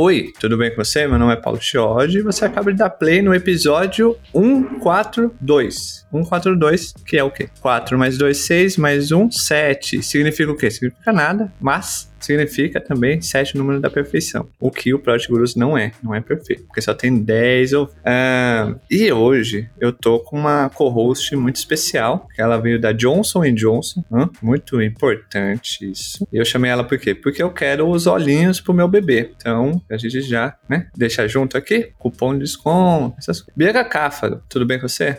Oi, tudo bem com você? Meu nome é Paulo Chiodi e você acaba de dar play no episódio 142. 142, que é o quê? 4 mais 2, 6, mais 1, 7. Significa o quê? Significa nada, mas significa também 7 o número da perfeição. O que o Project Gurus não é, não é perfeito, porque só tem 10 ou... Uh, e hoje eu tô com uma co-host muito especial, ela veio da Johnson Johnson, muito importante isso. E eu chamei ela por quê? Porque eu quero os olhinhos pro meu bebê. Então, a gente já, né, deixa junto aqui, cupom de desconto, essas coisas. Cáfaro, tudo bem com você?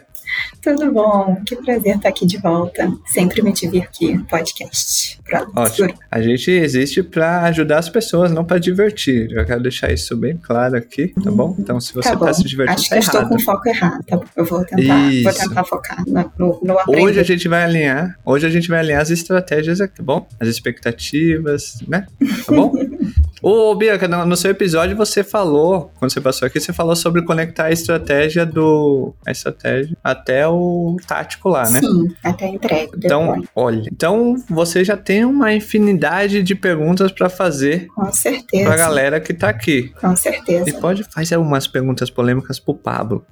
Tudo bom, que prazer estar aqui de volta. Sempre me divertir podcast. Ótimo. A gente existe para ajudar as pessoas, não para divertir. Eu quero deixar isso bem claro aqui, tá bom? Então, se você tá está se divertindo, Acho tá que errado. estou com foco errado. Tá eu vou tentar, vou tentar focar no, no, aprender. Hoje a gente vai alinhar, hoje a gente vai alinhar as estratégias aqui, tá bom? As expectativas, né? Tá bom? Ô, Bianca, no, seu episódio você falou, quando você passou aqui, você falou sobre conectar a estratégia do. A estratégia até o tático lá, né? Sim, até a entrega. Então, depois. olha, então você já tem uma infinidade de perguntas para fazer. Com certeza. Pra galera que tá aqui. Com certeza. E pode fazer algumas perguntas polêmicas pro Pablo.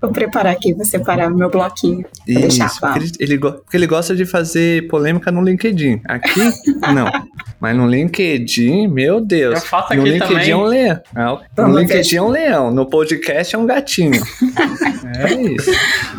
Vou preparar aqui, vou separar meu bloquinho. Isso, deixar, porque ele, ele, porque ele gosta de fazer polêmica no LinkedIn. Aqui, não. Mas no LinkedIn, meu Deus. Eu faço aqui no LinkedIn também. é um leão. No Vamos LinkedIn ver. é um leão. No podcast é um gatinho. é isso.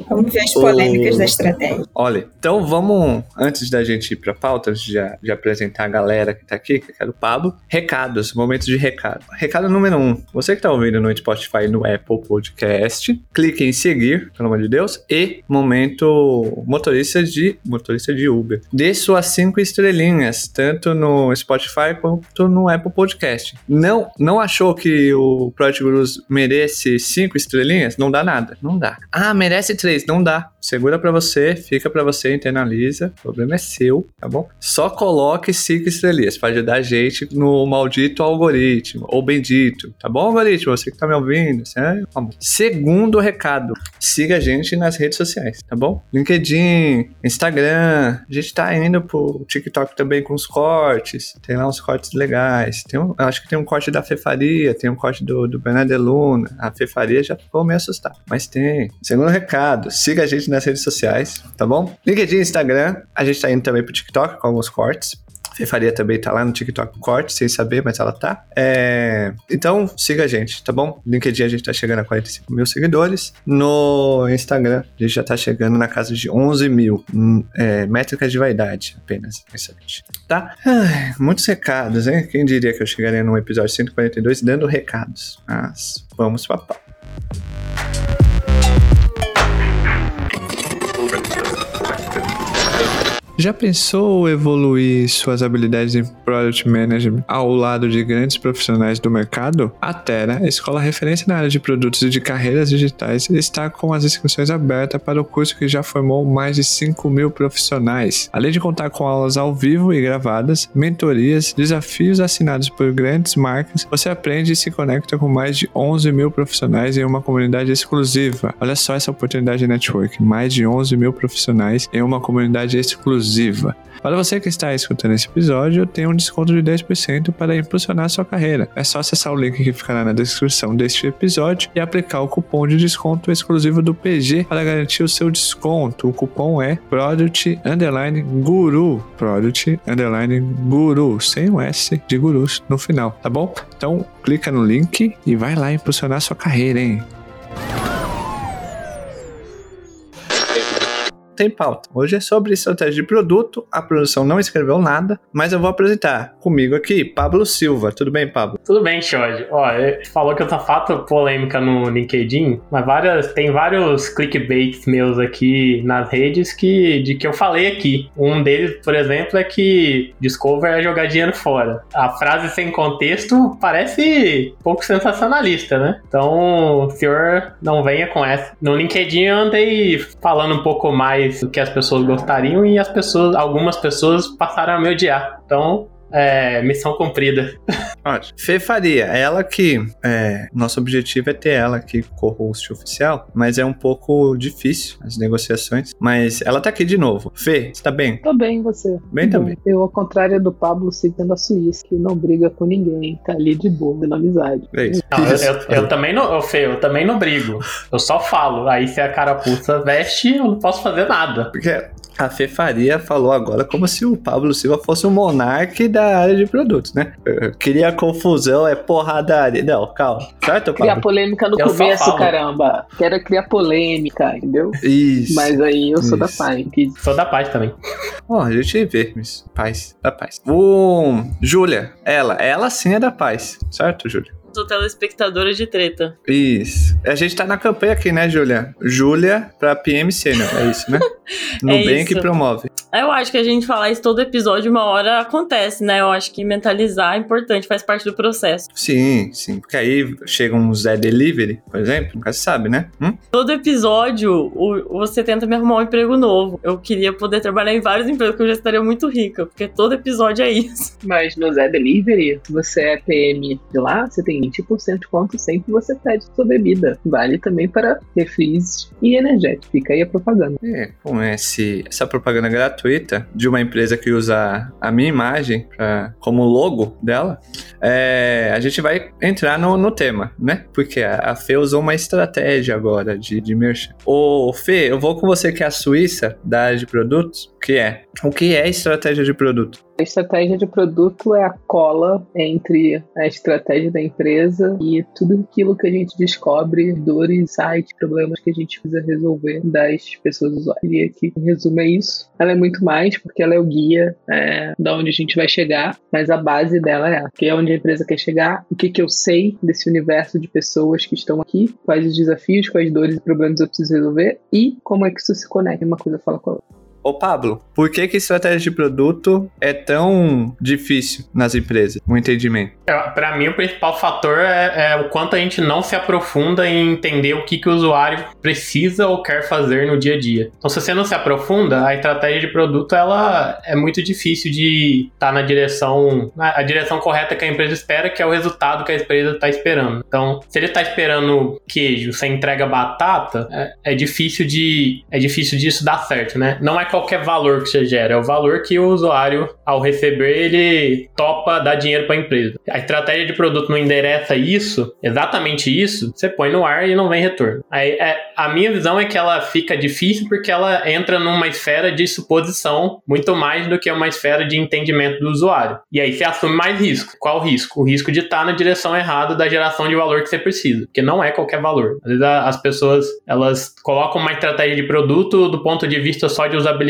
Vamos ver as polêmicas Ô. da estratégia. Olha, então vamos, antes da gente ir pra pauta, antes de, de apresentar a galera que tá aqui, que é o Pablo, recados, momentos de recado. Recado número um, você que tá ouvindo no Spotify no Apple Podcast, clique em seguir, pelo amor de Deus, e momento motorista de, motorista de Uber. Dê suas cinco estrelinhas, tanto no Spotify quanto no Apple Podcast. Não, não achou que o Project Gurus merece cinco estrelinhas? Não dá nada, não dá. Ah, merece três, não dá. Segura pra você, fica pra você, internaliza. O problema é seu, tá bom? Só coloque cinco estrelinhas pra ajudar a gente no maldito algoritmo, ou bendito, tá bom, algoritmo? Você que tá me ouvindo, é. Segundo recado, siga a gente nas redes sociais, tá bom? LinkedIn, Instagram, a gente tá indo pro TikTok também com os cortes, tem lá uns cortes legais. Tem um, acho que tem um corte da Fefaria, tem um corte do, do Bernardo Luna. A Fefaria já ficou meio assustada, mas tem. Segundo recado, siga a gente nas redes sociais, tá bom? LinkedIn, Instagram, a gente tá indo também pro TikTok com alguns cortes. Fefaria também tá lá no TikTok corte, sem saber, mas ela tá. É, Então, siga a gente, tá bom? LinkedIn a gente tá chegando a 45 mil seguidores. No Instagram, a gente já tá chegando na casa de 11 mil. Hum, é, métricas de vaidade apenas. Excelente. Tá? Ai, muitos recados, hein? Quem diria que eu chegaria no episódio 142 dando recados? Mas vamos pra pau. Já pensou evoluir suas habilidades em Product Management ao lado de grandes profissionais do mercado? A Terra, escola referência na área de produtos e de carreiras digitais, está com as inscrições abertas para o curso que já formou mais de 5 mil profissionais. Além de contar com aulas ao vivo e gravadas, mentorias, desafios assinados por grandes marcas, você aprende e se conecta com mais de 11 mil profissionais em uma comunidade exclusiva. Olha só essa oportunidade de network, mais de 11 mil profissionais em uma comunidade exclusiva. Para você que está escutando esse episódio, eu tenho um desconto de 10% para impulsionar sua carreira. É só acessar o link que ficará na descrição deste episódio e aplicar o cupom de desconto exclusivo do PG para garantir o seu desconto. O cupom é Product Underline Guru. Product Underline Guru, sem o S de gurus no final, tá bom? Então, clica no link e vai lá impulsionar sua carreira, hein? Tem pauta. Hoje é sobre estratégia de produto. A produção não escreveu nada, mas eu vou apresentar comigo aqui Pablo Silva. Tudo bem, Pablo? Tudo bem, Xode. Ó, ele falou que eu tô fato polêmica no LinkedIn, mas várias, tem vários clickbaits meus aqui nas redes que, de que eu falei aqui. Um deles, por exemplo, é que Discover é jogar dinheiro fora. A frase sem contexto parece pouco sensacionalista, né? Então, senhor não venha com essa. No LinkedIn eu andei falando um pouco mais do que as pessoas gostariam e as pessoas, algumas pessoas passaram a me odiar. Então, é, missão cumprida. Ótimo. Fê Faria, ela que. É, nosso objetivo é ter ela aqui co-host oficial, mas é um pouco difícil as negociações. Mas ela tá aqui de novo. Fê, você tá bem? Tô bem, você. Bem também. Eu, ao contrário do Pablo, seguindo a Suíça, que não briga com ninguém, tá ali de boa, na amizade. É isso. Não, eu, eu- eu também não, ô, Fê, eu também não brigo. Eu só falo. Aí se a carapuça veste, eu não posso fazer nada. Porque a Fê Faria falou agora como se o Pablo Silva fosse o monarca da área de produtos, né? Queria confusão, é porradaria. Não, calma. Certo, Criar Pablo? polêmica no Eu começo, caramba. Quero criar polêmica, entendeu? Isso. Mas aí eu sou da Isso. paz. que Sou da paz também. Ó, a gente vê, Miss. Paz, da paz. O Júlia, ela, ela sim é da paz, certo, Júlia? Sou telespectadora de treta. Isso. A gente tá na campanha aqui, né, Júlia? Júlia pra PM Sênior, é isso, né? Nubank isso. promove. Eu acho que a gente falar isso todo episódio, uma hora acontece, né? Eu acho que mentalizar é importante, faz parte do processo. Sim, sim. Porque aí chega um Zé Delivery, por exemplo, nunca se sabe, né? Hum? Todo episódio, o- você tenta me arrumar um emprego novo. Eu queria poder trabalhar em vários empregos, porque eu já estaria muito rica, porque todo episódio é isso. Mas no Zé Delivery, você é PM de lá, você tem 20% de quanto sempre você pede sua bebida. Vale também para refris e energético. Fica aí a propaganda. É, com esse, essa propaganda gratuita de uma empresa que usa a minha imagem pra- como logo dela, é, a gente vai entrar no, no tema, né? Porque a, a Fê usou uma estratégia agora de, de merchan. Ô, Fê, eu vou com você que é a Suíça da área de produtos, que é, o que é estratégia de produto? A estratégia de produto é a cola entre a estratégia da empresa e tudo aquilo que a gente descobre, dores, sites, problemas que a gente precisa resolver das pessoas usuárias. E aqui, em resumo, é isso. Ela é muito mais porque ela é o guia é, da onde a gente vai chegar, mas a base dela é que é onde a empresa quer chegar, o que, que eu sei desse universo de pessoas que estão aqui, quais os desafios, quais dores e problemas eu preciso resolver e como é que isso se conecta. Uma coisa fala com a outra. Ô Pablo, por que que estratégia de produto é tão difícil nas empresas? Um entendimento. É, Pra mim, o principal fator é, é o quanto a gente não se aprofunda em entender o que, que o usuário precisa ou quer fazer no dia a dia. Então, se você não se aprofunda, a estratégia de produto ela é muito difícil de estar na direção, na- a direção correta que a empresa espera, que é o resultado que a empresa está esperando. Então, se ele está esperando queijo, você entrega batata, é, é difícil de é difícil disso dar certo, né? Não é qualquer valor que você gera, é o valor que o usuário, ao receber, ele topa dar dinheiro para a empresa. A estratégia de produto não endereça isso, exatamente isso, você põe no ar e não vem retorno. Aí, é, a minha visão é que ela fica difícil porque ela entra numa esfera de suposição muito mais do que uma esfera de entendimento do usuário. E aí você assume mais risco. Qual o risco? O risco de estar na direção errada da geração de valor que você precisa, porque não é qualquer valor. Às vezes a- as pessoas elas colocam uma estratégia de produto do ponto de vista só de usabilidade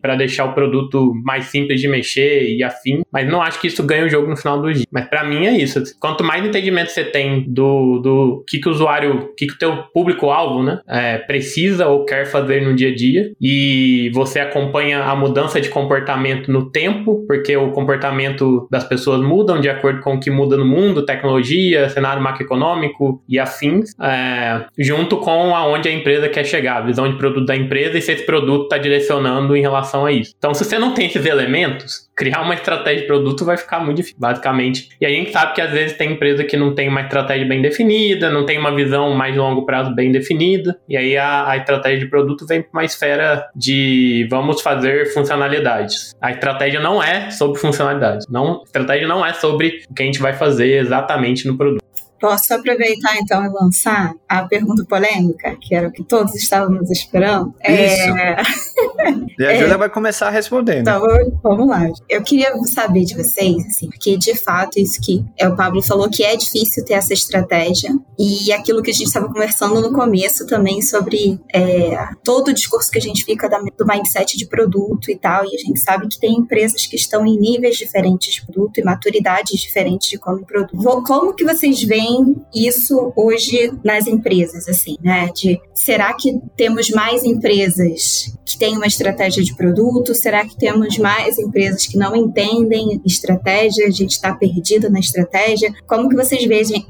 para deixar o produto mais simples de mexer e afim, mas não acho que isso ganha o jogo no final do dia. Mas para mim é isso. Quanto mais entendimento você tem do, do que, que o usuário, que, que o teu público-alvo né, é, precisa ou quer fazer no dia a dia, e você acompanha a mudança de comportamento no tempo, porque o comportamento das pessoas mudam de acordo com o que muda no mundo, tecnologia, cenário macroeconômico e afins, é, junto com aonde a empresa quer chegar, a visão de produto da empresa e se esse produto está direcionando em relação a isso. Então, se você não tem esses elementos, criar uma estratégia de produto vai ficar muito difícil, basicamente. E a gente sabe que às vezes tem empresa que não tem uma estratégia bem definida, não tem uma visão mais longo prazo bem definida, e aí a, a estratégia de produto vem para uma esfera de vamos fazer funcionalidades. A estratégia não é sobre funcionalidades. Não, a estratégia não é sobre o que a gente vai fazer exatamente no produto. Posso aproveitar então e lançar a pergunta polêmica, que era o que todos estávamos esperando? Isso. É, E a É. Júlia vai começar respondendo. Então, vamos- lá. Eu queria saber de vocês, assim, porque de fato isso que é, o Pablo falou que é difícil ter essa estratégia e aquilo que a gente estava conversando no começo também sobre é, todo o discurso que a gente fica da- do mindset de produto e tal, e a gente sabe que tem empresas que estão em níveis diferentes de produto e maturidades diferentes de como produto. Como que vocês veem veem isso hoje nas empresas, assim, né? De será que temos mais empresas que têm uma estratégia de produto? Será que temos mais empresas que não entendem estratégia? A gente está perdida na estratégia? Como que vocês veem,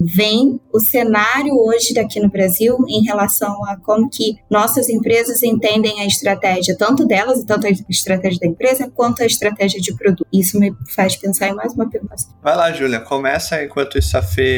veem o cenário hoje daqui no Brasil em relação a como que nossas empresas entendem a estratégia, tanto delas, tanto a estratégia da empresa, quanto a estratégia de produto? Isso me faz pensar em mais uma pergunta. Vai lá, Júlia, começa enquanto isso a Fê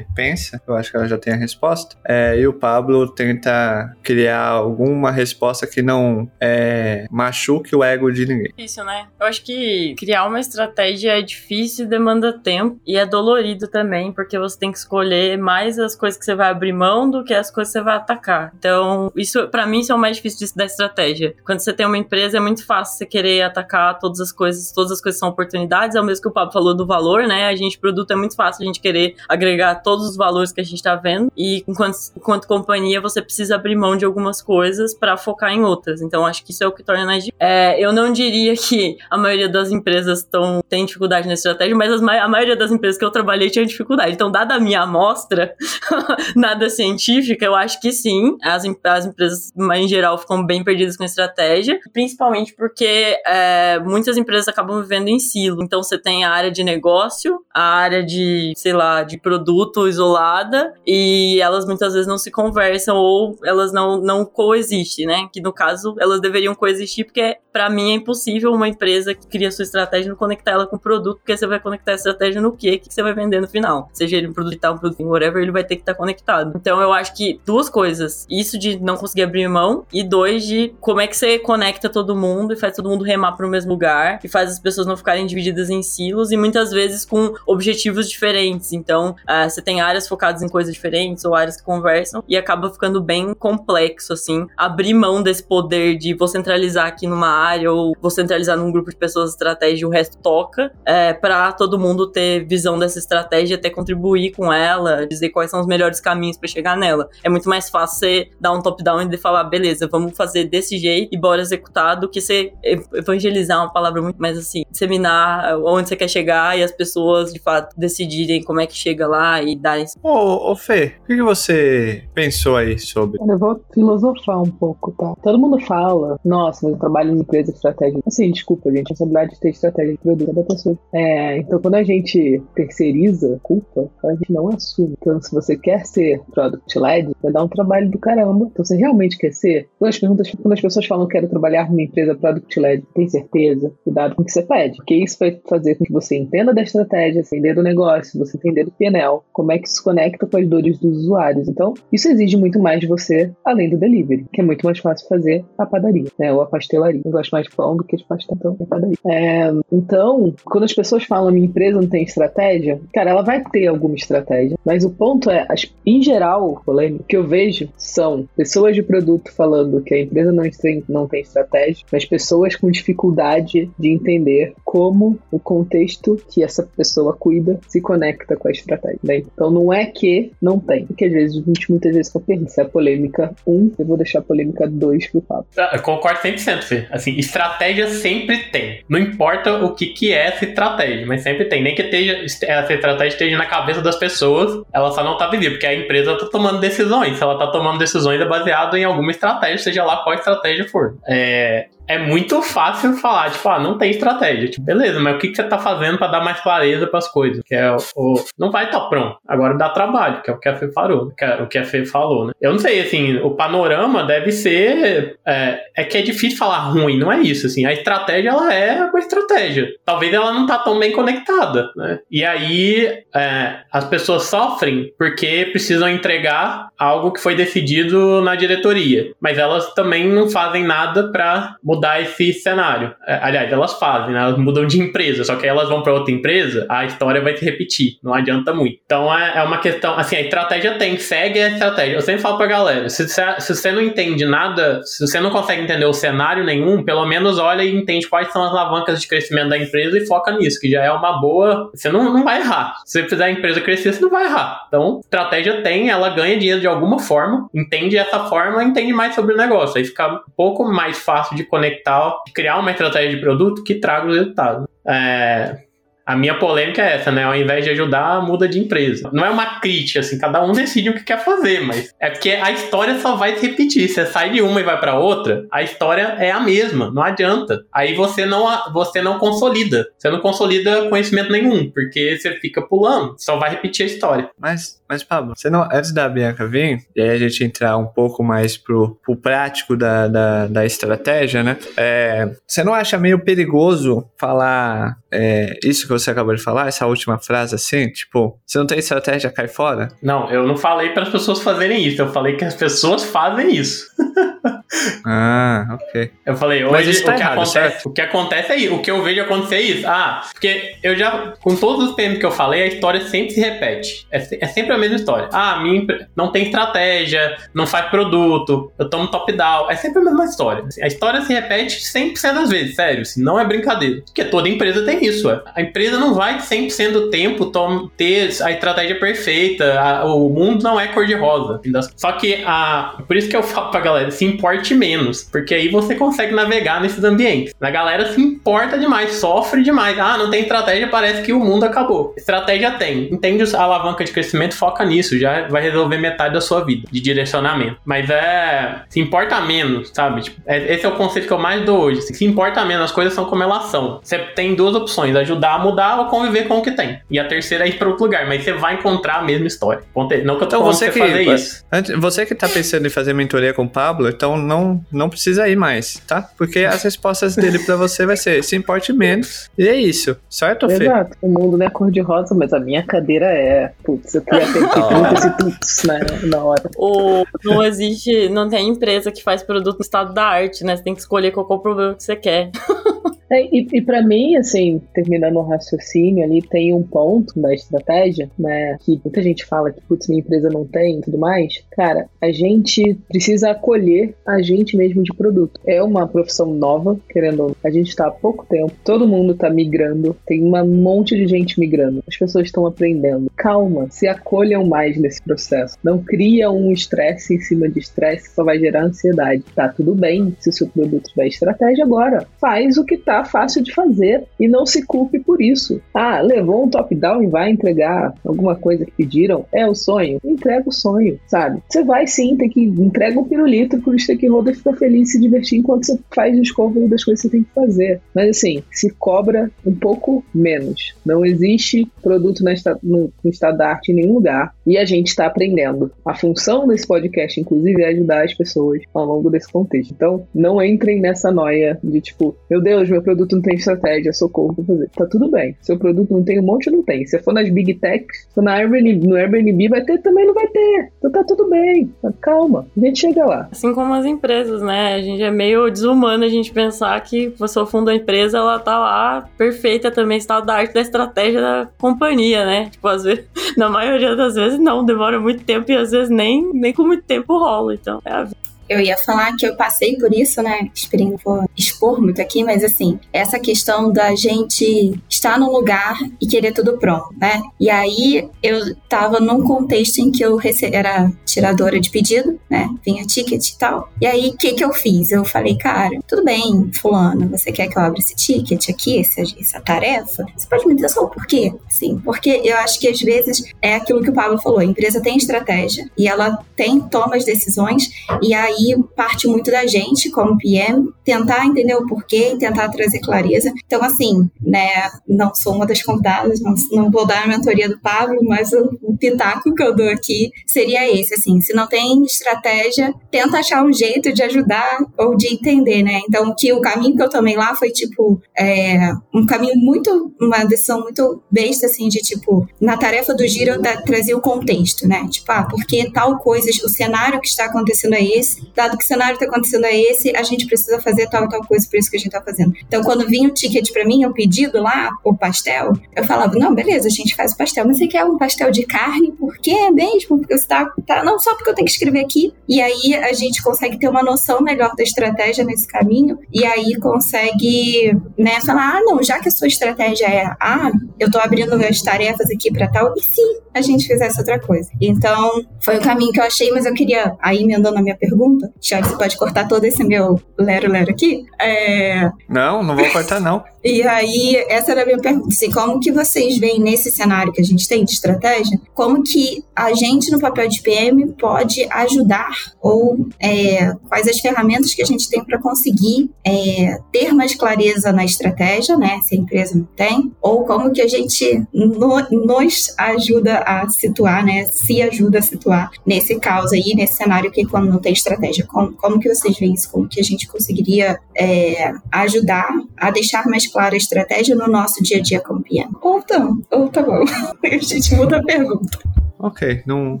pensa, eu acho que ela já tem a resposta, é, e o Pablo tenta criar alguma resposta que não é, machuque o ego de ninguém. Difícil, né? Eu acho que criar uma estratégia é difícil, demanda tempo e é dolorido também, porque você tem que escolher mais as coisas que você vai abrir mão do que as coisas que você vai atacar. Então, isso para mim isso é o mais difícil da estratégia. Quando você tem uma empresa é muito fácil você querer atacar todas as coisas, todas as coisas são oportunidades, é o mesmo que o Pablo falou do valor, né? A gente produto é muito fácil a gente querer agregar todos os valores que a gente tá vendo e enquanto, enquanto companhia você precisa abrir mão de algumas coisas para focar em outras. Então acho que isso é o que torna mais difícil. É, eu não diria que a maioria das empresas tão, tem dificuldade na estratégia, mas as, a maioria das empresas que eu trabalhei tinha dificuldade. Então, dada a minha amostra, nada científica, eu acho que sim. As, as empresas, em geral, ficam bem perdidas com estratégia, principalmente porque é, muitas empresas acabam vivendo em silo. Então, você tem a área de negócio, a área de, sei lá, de produto isolada, e elas muitas vezes não se conversam ou elas não, não coexistem, né? Que no caso, elas deveriam coexistir, porque para mim é impossível uma empresa que cria sua estratégia não conectar ela com o produto, porque você vai conectar a estratégia no quê? que você vai vender no final. Seja ele um produto digital, um produto whatever, ele vai ter que estar tá conectado. Então eu acho que duas coisas. Isso de não conseguir abrir mão e dois de como é que você conecta todo mundo e faz todo mundo remar para o mesmo lugar e faz as pessoas não ficarem divididas em silos e muitas vezes com objetivos diferentes. Então, uh, você tem áreas focadas em coisas diferentes ou áreas que conversam e acaba ficando bem complexo, assim, abrir mão desse poder de vou centralizar aqui numa área ou vou centralizar num grupo de pessoas estratégia e o resto toca, é, para todo mundo ter visão dessa estratégia, até contribuir com ela, dizer quais são os melhores caminhos para chegar nela. É muito mais fácil você dar um top-down e falar, beleza, vamos fazer desse jeito e bora executar do que você evangelizar uma palavra muito mais assim, disseminar onde você quer chegar e as pessoas de fato decidirem como é que chega lá e darem. Ô, ô Fê, o que, você pensou aí sobre? Eu vou filosofar um pouco, tá? Todo mundo fala, nossa, mas eu trabalho em empresa estratégica. Assim, desculpa, gente, a responsabilidade de ter estratégia de produto da pessoa. É, então quando a gente terceiriza a culpa, a gente não assume. Então, se você quer ser product led, vai dar um trabalho do caramba. Então, você realmente quer ser? Quando as, perguntas, quando as pessoas falam quero trabalhar numa empresa product led, tem certeza? Cuidado com o que você pede, porque isso vai fazer com que você entenda da estratégia, entender do negócio, você entender do PNL, como é que se conecta com as dores dos usuários. Então, isso exige muito mais de você, além do delivery, que é muito mais fácil fazer a padaria, né? Ou a pastelaria. Eu gosto mais de pão do que de pastel, então é padaria. É, então, quando as pessoas falam minha empresa não tem estratégia, cara, ela vai ter alguma estratégia, mas o ponto é, as, em geral, o que eu vejo são pessoas de produto falando que a empresa não tem, não tem estratégia, mas pessoas com dificuldade de entender como o contexto que essa pessoa cuida se conecta com a estratégia. Né? Então não é que não tem, porque às vezes muitas vezes fica perdido. Se é polêmica 1, um, eu vou deixar a polêmica 2 pro Fábio. Ah, eu concordo 100%, Fê. Assim, estratégia sempre tem. Não importa o que, que é essa estratégia, mas sempre tem. Nem que esteja, essa estratégia esteja na cabeça das pessoas, ela só não tá visível, porque a empresa tá tomando decisões. Se ela tá tomando decisões é baseado em alguma estratégia, seja lá qual estratégia for. É, é muito fácil falar, tipo, ah, não tem estratégia. Tipo, beleza, mas o que, que você tá fazendo para dar mais clareza para as coisas? Que é o, o, Não vai estar tá pronto. Agora dá trabalho, que é o que a Fê falou. Que é, o que a Fê falou, né? Eu não sei, assim, o panorama deve ser. É, é, que é difícil falar ruim, não é isso, assim. A estratégia, ela é uma estratégia. Talvez ela não tá tão bem conectada, né? E aí é, as pessoas sofrem porque precisam entregar algo que foi decidido na diretoria. Mas elas também não fazem nada para mudar mudar esse cenário. É, aliás, elas fazem, né? Elas mudam de empresa, só que aí elas vão para outra empresa, a história vai se repetir, não adianta muito. Então é, é uma questão, assim, a estratégia tem, segue a estratégia. Eu sempre falo pra galera, se, se você não entende nada, se você não consegue entender o cenário nenhum, pelo menos olha e entende quais são as alavancas de crescimento da empresa e foca nisso, que já é uma boa. Você não, não vai errar. Se você fizer a empresa crescer, você não vai errar. Então, estratégia tem, ela ganha dinheiro de alguma forma, entende essa forma, entende mais sobre o negócio. Aí fica um pouco mais fácil de conectar conectar, criar uma estratégia de produto que traga o resultado. É, A minha polêmica é essa, né? Ao invés de ajudar, muda de empresa. Não é uma crítica, assim, cada um decide o que quer fazer, mas é porque a história só vai se repetir. Você sai de uma e vai para outra, a história é a mesma, não adianta. Aí você não, você não consolida. Você não consolida conhecimento nenhum, porque você fica pulando, só vai repetir a história. Mas, mas Pablo, você não, antes da Bianca vir, e aí a gente entrar um pouco mais pro, pro prático da, da, da estratégia, né? É, você não acha meio perigoso falar é, isso que você acabou de falar, essa última frase assim, tipo, você não tem estratégia, cai fora? Não, eu não falei para as pessoas fazerem isso, eu falei que as pessoas fazem isso. ah, ok. Eu falei, hoje tá o, que errado, acontece, o que acontece é isso, o que eu vejo acontecer é isso. Ah, porque eu já, com todos os PMs que eu falei, a história sempre se repete. É, é sempre a mesma história. Ah, minha, não tem estratégia, não faz produto, eu tomo top-down. É sempre a mesma história. A história se repete 100% das vezes, sério, assim, não é brincadeira. Porque toda empresa tem isso. É. A empresa não vai 100% do tempo ter a estratégia perfeita, a, o mundo não é cor-de-rosa. Só que, a, por isso que eu falo pra galera, se importe menos, porque aí você consegue navegar nesses ambientes. A galera se importa demais, sofre demais. Ah, não tem estratégia, parece que o mundo acabou. Estratégia tem. Entende a alavanca de crescimento, foca nisso, já vai resolver metade da sua vida de direcionamento. Mas é. Se importa menos, sabe? Tipo, é, esse é o conceito que eu mais dou hoje. Se importa menos, as coisas são como elas são. Você tem duas opções: ajudar a mudar ou conviver com o que tem. E a terceira é ir para outro lugar, mas você vai encontrar a mesma história. Não que eu tô então, você que, fazer isso. Você que tá pensando em fazer mentoria com o Pablo, então não, não precisa ir mais, tá? Porque as respostas dele para você vai ser se importe menos. E é isso, certo, Fê? Exato. O mundo não é cor-de-rosa, mas a minha cadeira é. Putz, eu queria ter muitos e tuts né, na hora. O, não existe, não tem empresa que faz produto no estado da arte, né? Você tem que escolher qual é o problema que você quer. É, e, e para mim, assim, terminando o raciocínio ali, tem um ponto da estratégia, né? Que muita gente fala que, putz, minha empresa não tem e tudo mais. Cara, a gente precisa acolher a gente mesmo de produto. É uma profissão nova, querendo. A gente tá há pouco tempo, todo mundo tá migrando, tem um monte de gente migrando. As pessoas estão aprendendo. Calma, se acolham mais nesse processo. Não cria um estresse em cima de estresse só vai gerar ansiedade. Tá tudo bem se o seu produto tiver estratégia agora. Faz o que tá fácil de fazer e não se culpe por isso. Ah, levou um top-down e vai entregar alguma coisa que pediram? É o sonho? Entrega o sonho, sabe? Você vai sim ter que entrega o um pirulito pro stakeholder ficar feliz e se divertir enquanto você faz escovo das coisas que você tem que fazer. Mas assim, se cobra um pouco menos. Não existe produto no, no estado da arte em nenhum lugar e a gente está aprendendo. A função desse podcast, inclusive, é ajudar as pessoas ao longo desse contexto. Então, não entrem nessa noia de tipo, meu Deus, meu produto não tem estratégia, socorro pra fazer. Tá tudo bem. Seu produto não tem um monte, não tem. Se for nas Big Techs, se for na Airbnb, no Airbnb vai ter, também não vai ter. Então tá tudo bem. Calma, a gente chega lá. Assim como as empresas, né? A gente é meio desumano a gente pensar que você fundou a empresa, ela tá lá perfeita também, está da arte da estratégia da companhia, né? Tipo, às vezes, na maioria das vezes não, demora muito tempo e às vezes nem, nem com muito tempo rola. Então, é a vida. Eu ia falar que eu passei por isso, né? Não vou expor muito aqui, mas assim, essa questão da gente estar num lugar e querer tudo pronto, né? E aí eu tava num contexto em que eu era tiradora de pedido, né? Vinha ticket e tal. E aí, o que que eu fiz? Eu falei, cara, tudo bem, fulano, você quer que eu abra esse ticket aqui, essa, essa tarefa? Você pode me dizer só o porquê? Sim, porque eu acho que às vezes é aquilo que o Pablo falou, a empresa tem estratégia e ela tem, toma as decisões e aí aí parte muito da gente, como PM, tentar entender o porquê e tentar trazer clareza. Então, assim, né, não sou uma das convidadas, não, não vou dar a mentoria do Pablo, mas o, o pitaco que eu dou aqui seria esse, assim, se não tem estratégia, tenta achar um jeito de ajudar ou de entender, né? Então, que o caminho que eu tomei lá foi, tipo, é, um caminho muito, uma decisão muito besta, assim, de, tipo, na tarefa do giro eu trazer o contexto, né? Tipo, ah, porque tal coisa, o cenário que está acontecendo é esse, dado que cenário está acontecendo é esse, a gente precisa fazer tal tal coisa, por isso que a gente está fazendo. Então, quando vinha o ticket para mim, o pedido lá, o pastel, eu falava, não, beleza, a gente faz o pastel, mas você quer um pastel de carne? Por quê mesmo? Porque você tá, tá, não, só porque eu tenho que escrever aqui. E aí a gente consegue ter uma noção melhor da estratégia nesse caminho, e aí consegue, né, falar, ah, não, já que a sua estratégia é, ah, eu tô abrindo as tarefas aqui para tal, e se a gente fizesse outra coisa? Então, foi o caminho que eu achei, mas eu queria, aí emendando a minha pergunta, Thiago, você pode cortar todo esse meu lero-lero aqui? É... Não, não vou cortar, não. E aí, essa era a minha pergunta. Assim, como que vocês veem nesse cenário que a gente tem de estratégia, como que a gente no papel de PM pode ajudar ou é, quais as ferramentas que a gente tem para conseguir é, ter mais clareza na estratégia, né? Se a empresa não tem, ou como que a gente no, nos ajuda a situar, né? Se ajuda a situar nesse caos aí, nesse cenário que quando não tem estratégia. Como, como que vocês veem isso? Como que a gente conseguiria é, ajudar a deixar mais clara a estratégia no nosso dia a dia como PM? Ou não, ou tá bom. a gente muda a pergunta. Ok, não,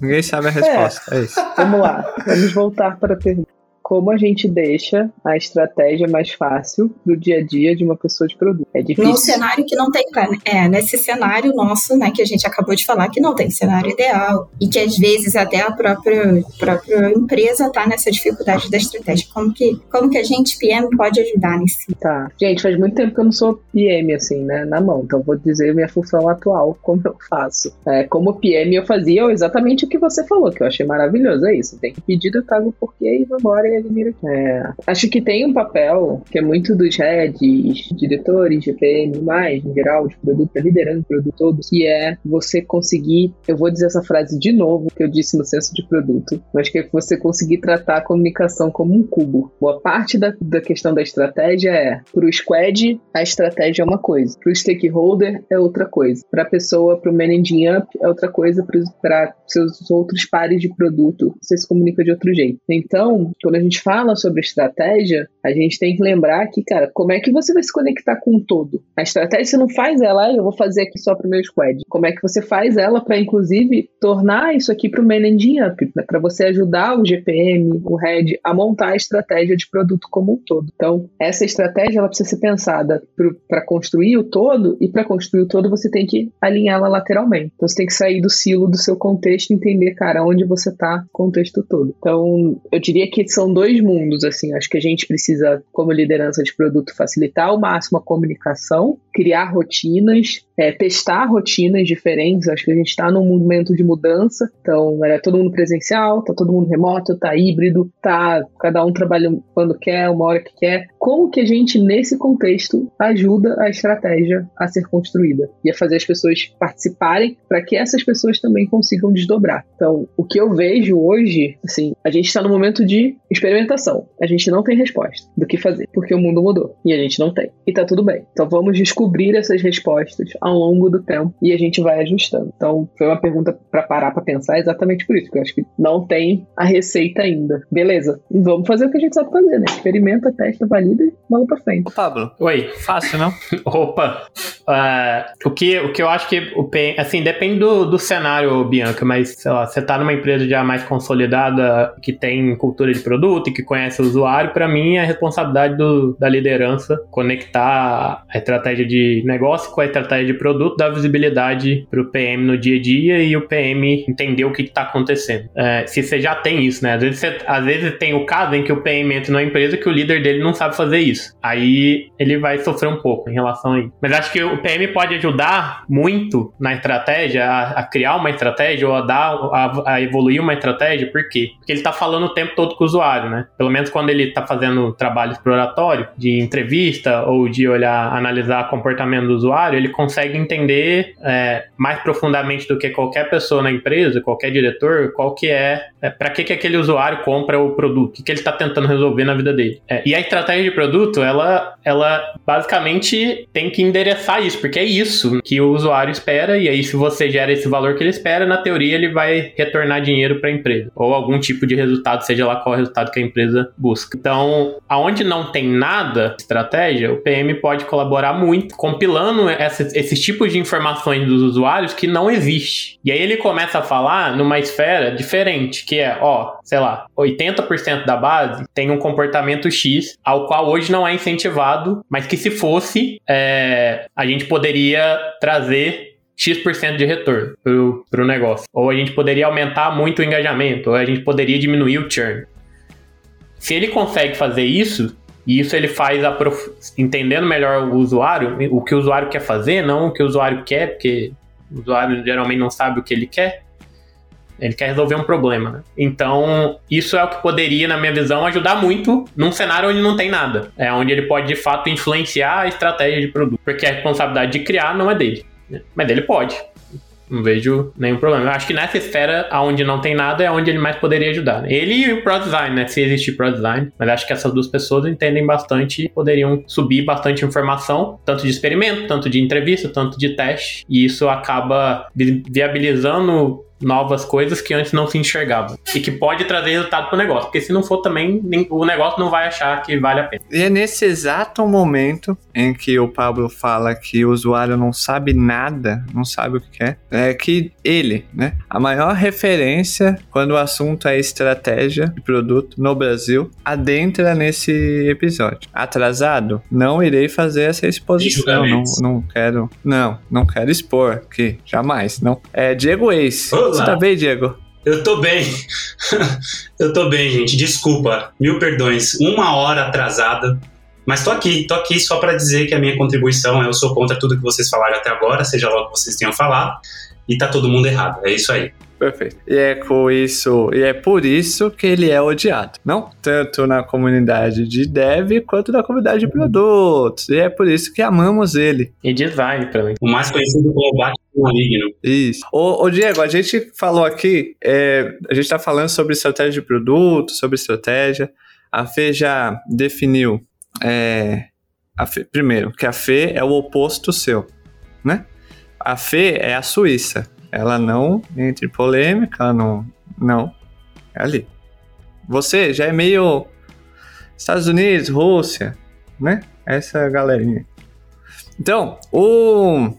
ninguém sabe a resposta. É, é isso. Vamos lá, vamos voltar para a pergunta como a gente deixa a estratégia mais fácil do dia a dia de uma pessoa de produto. É difícil. Num cenário que não tem, é, nesse cenário nosso, né, que a gente acabou de falar que não tem cenário ideal e que às vezes até a própria, própria empresa está nessa dificuldade da estratégia. Como que, como que a gente, PM, pode ajudar nisso? Tá. Gente, faz muito tempo que eu não sou PM, assim, né, na mão, então vou dizer minha função atual, como eu faço. É, como PM eu fazia exatamente o que você falou, que eu achei maravilhoso, é isso. Tem que pedir, eu trago o porquê e vambora e é, acho que tem um papel que é muito dos heads, diretores, GPM, mais em geral, de produto, liderando o produto todo, que é você conseguir, eu vou dizer essa frase de novo, que eu disse no senso de produto, mas que é você conseguir tratar a comunicação como um cubo. Boa parte da, da questão da estratégia é, para o squad, a estratégia é uma coisa, para o stakeholder é outra coisa, para a pessoa, para o managing up é outra coisa, para seus outros pares de produto, você se comunica de outro jeito. Então, quando a gente gente fala sobre estratégia, a gente tem que lembrar que, cara, como é que você vai se conectar com o todo? A estratégia você não faz ela, eu vou fazer aqui só para o meu squad. Como é que você faz ela para, inclusive, tornar isso aqui para o managing up, né? para você ajudar o GPM, o head, a montar a estratégia de produto como um todo. Então, essa estratégia ela precisa ser pensada para construir o todo e para construir o todo você tem que alinhá-la lateralmente. Então, você tem que sair do silo do seu contexto e entender, cara, onde você está, contexto todo. Então, eu diria que são dois dois mundos, assim. Acho que a gente precisa, como liderança de produto, facilitar ao máximo a comunicação, criar rotinas, é, testar rotinas diferentes. Acho que a gente está num momento de mudança. Então, era todo mundo presencial, tá todo mundo remoto, tá híbrido, tá cada um trabalhando quando quer, uma hora que quer. Como que a gente, nesse contexto, ajuda a estratégia a ser construída e a fazer as pessoas participarem para que essas pessoas também consigam desdobrar? Então, o que eu vejo hoje, assim, a gente está no momento de experimentação. A gente não tem resposta do que fazer, porque o mundo mudou e a gente não tem. E tá tudo bem. Então, vamos descobrir essas respostas ao longo do tempo e a gente vai ajustando. Então, foi uma pergunta para parar para pensar exatamente por isso, porque eu acho que não tem a receita ainda. Beleza, vamos fazer o que a gente sabe fazer, né? Experimenta, testa, valida e manda pra frente. Ô, Pablo. Oi. Fácil, não? Opa. Uh, o, que, o que eu acho que o PM, assim, depende do, do cenário, Bianca, mas, sei lá, você tá numa empresa já mais consolidada, que tem cultura de produto e que conhece o usuário, para mim é responsabilidade do, da liderança conectar a estratégia de negócio com a estratégia de produto, dar visibilidade para o PM no dia a dia e o PM entender o que está acontecendo. É, se você já tem isso, né? Às vezes, você, às vezes tem o caso em que o PM entra numa empresa que o líder dele não sabe fazer isso. Aí ele vai sofrer um pouco em relação a isso. Mas acho que o PM pode ajudar muito na estratégia, a, a criar uma estratégia ou a dar, a, a, evoluir uma estratégia, por quê? Porque ele está falando o tempo todo com o usuário, né? Pelo menos quando ele está fazendo trabalho exploratório, de entrevista ou de olhar, analisar comportamento do usuário, ele consegue entender é, mais profundamente do que qualquer pessoa na empresa, qualquer diretor, qual que é, é para que, que aquele usuário compra o produto, o que, que ele está tentando resolver na vida dele. É, e a estratégia de produto, ela, ela basicamente tem que endereçar isso, porque é isso que o usuário espera, e aí se você gera esse valor que ele espera, na teoria ele vai retornar dinheiro para a empresa, ou algum tipo de resultado, seja lá qual é o resultado que a empresa busca. Então, aonde não tem nada estratégia, o PM pode colaborar muito, compilando esses tipos de informações dos usuários que não existe. E aí ele começa a falar numa esfera diferente, que é, ó, sei lá, 80% da base tem um comportamento X, ao qual hoje não é incentivado, mas que se fosse, é, a gente poderia trazer X% de retorno para o negócio. Ou a gente poderia aumentar muito o engajamento, ou a gente poderia diminuir o churn. Se ele consegue fazer isso, e isso ele faz prof... entendendo melhor o usuário, o que o usuário quer fazer, não o que o usuário quer, porque o usuário geralmente não sabe o que ele quer. Ele quer resolver um problema, né? Então, isso é o que poderia, na minha visão, ajudar muito num cenário onde não tem nada. É onde ele pode, de fato, influenciar a estratégia de produto. Porque a responsabilidade de criar não é dele. Né? Mas ele pode. Não vejo nenhum problema. Eu acho que nessa esfera onde não tem nada é onde ele mais poderia ajudar. Né? Ele e o Pro Design, né? Se existe Pro Design. Mas acho que essas duas pessoas entendem bastante e poderiam subir bastante informação, tanto de experimento, tanto de entrevista, tanto de teste. E isso acaba viabilizando novas coisas que antes não se enxergavam. E que pode trazer resultado para o negócio. Porque se não for também, o negócio não vai achar que vale a pena. E é nesse exato momento em que o Pablo fala que o usuário não sabe nada, não sabe o que quer, é que ele, né, a maior referência quando o assunto é estratégia de produto no Brasil, adentra nesse episódio. Atrasado? Não irei fazer essa exposição. Não, não quero. Não, não quero expor que jamais. Não. É Diego Ace. Você tá bem, Diego? Eu tô bem. eu tô bem, gente. Desculpa. Mil perdões. Uma hora atrasada. Mas tô aqui, tô aqui só para dizer que a minha contribuição, eu sou contra tudo que vocês falaram até agora, seja lá o que vocês tenham falado, e tá todo mundo errado. É isso aí. Perfeito. E é com isso, e é por isso que ele é odiado, não? Tanto na comunidade de dev quanto na comunidade de produtos. E é por isso que amamos ele. E design também. O mais conhecido como Batman Maligno. Isso. Ô, ô, Diego, a gente falou aqui, é, a gente tá falando sobre estratégia de produto, sobre estratégia. A Fê já definiu, é, Fê, primeiro, que a Fê é o oposto seu, né? A Fê é a Suíça. Ela não entra em polêmica, ela não. Não. É ali. Você já é meio. Estados Unidos, Rússia, né? Essa galerinha. Então, o.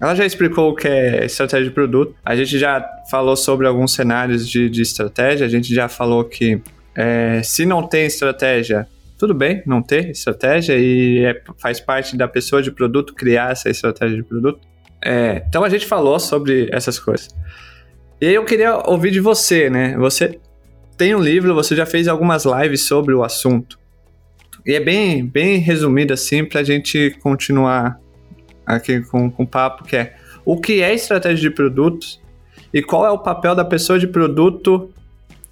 Ela já explicou o que é estratégia de produto. A gente já falou sobre alguns cenários de, de estratégia. A gente já falou que é, se não tem estratégia, tudo bem não ter estratégia e é, faz parte da pessoa de produto criar essa estratégia de produto. É, então a gente falou sobre essas coisas. E aí eu queria ouvir de você, né? Você tem um livro, você já fez algumas lives sobre o assunto. E é bem, bem resumido assim para a gente continuar aqui com, com o papo, que é o que é estratégia de produtos e qual é o papel da pessoa de produto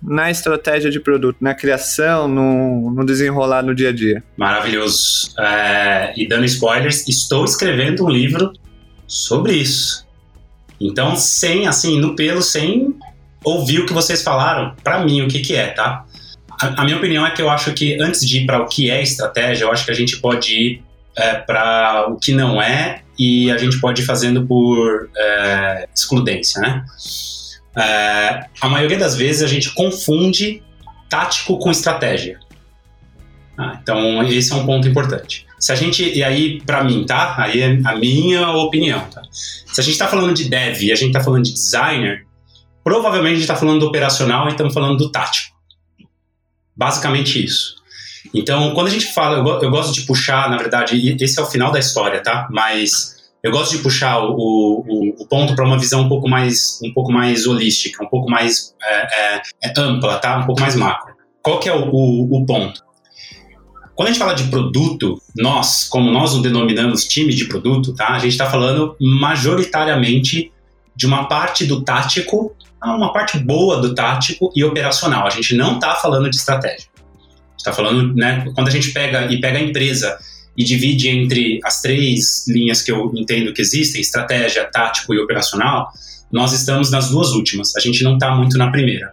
na estratégia de produto, na criação, no, no desenrolar no dia a dia. Maravilhoso. É, e dando spoilers, estou escrevendo um livro sobre isso. Então, sem, assim, no pelo, sem ouvir o que vocês falaram, para mim, o que, que é, tá? A, a, minha opinião é que eu acho que antes de ir para o que é estratégia, eu acho que a gente pode ir é, para o que não é e a gente pode ir fazendo por é, excludência, né? É, a maioria das vezes a gente confunde tático com estratégia. Ah, então, esse é um ponto importante. Se a gente, e aí para mim, tá? Aí é a minha opinião, tá? Se a gente está falando de dev e a gente está falando de designer, provavelmente a gente está falando do operacional e estamos falando do tático. Basicamente isso. Então, quando a gente fala, eu, eu, gosto de puxar, na verdade, esse é o final da história, tá? Mas eu gosto de puxar o, o, o ponto para uma visão um pouco mais, um pouco mais holística, um pouco mais é, é, é ampla, tá? Um pouco mais macro. Qual que é o, o ponto? Quando a gente fala de produto, nós, como nós o denominamos time de produto, tá? A gente está falando majoritariamente de uma parte do tático, uma parte boa do tático e operacional. A gente não está falando de estratégia. Está falando, né? Quando a gente pega e pega a empresa e divide entre as três linhas que eu entendo que existem, estratégia, tático e operacional, nós estamos nas duas últimas. A gente não está muito na primeira.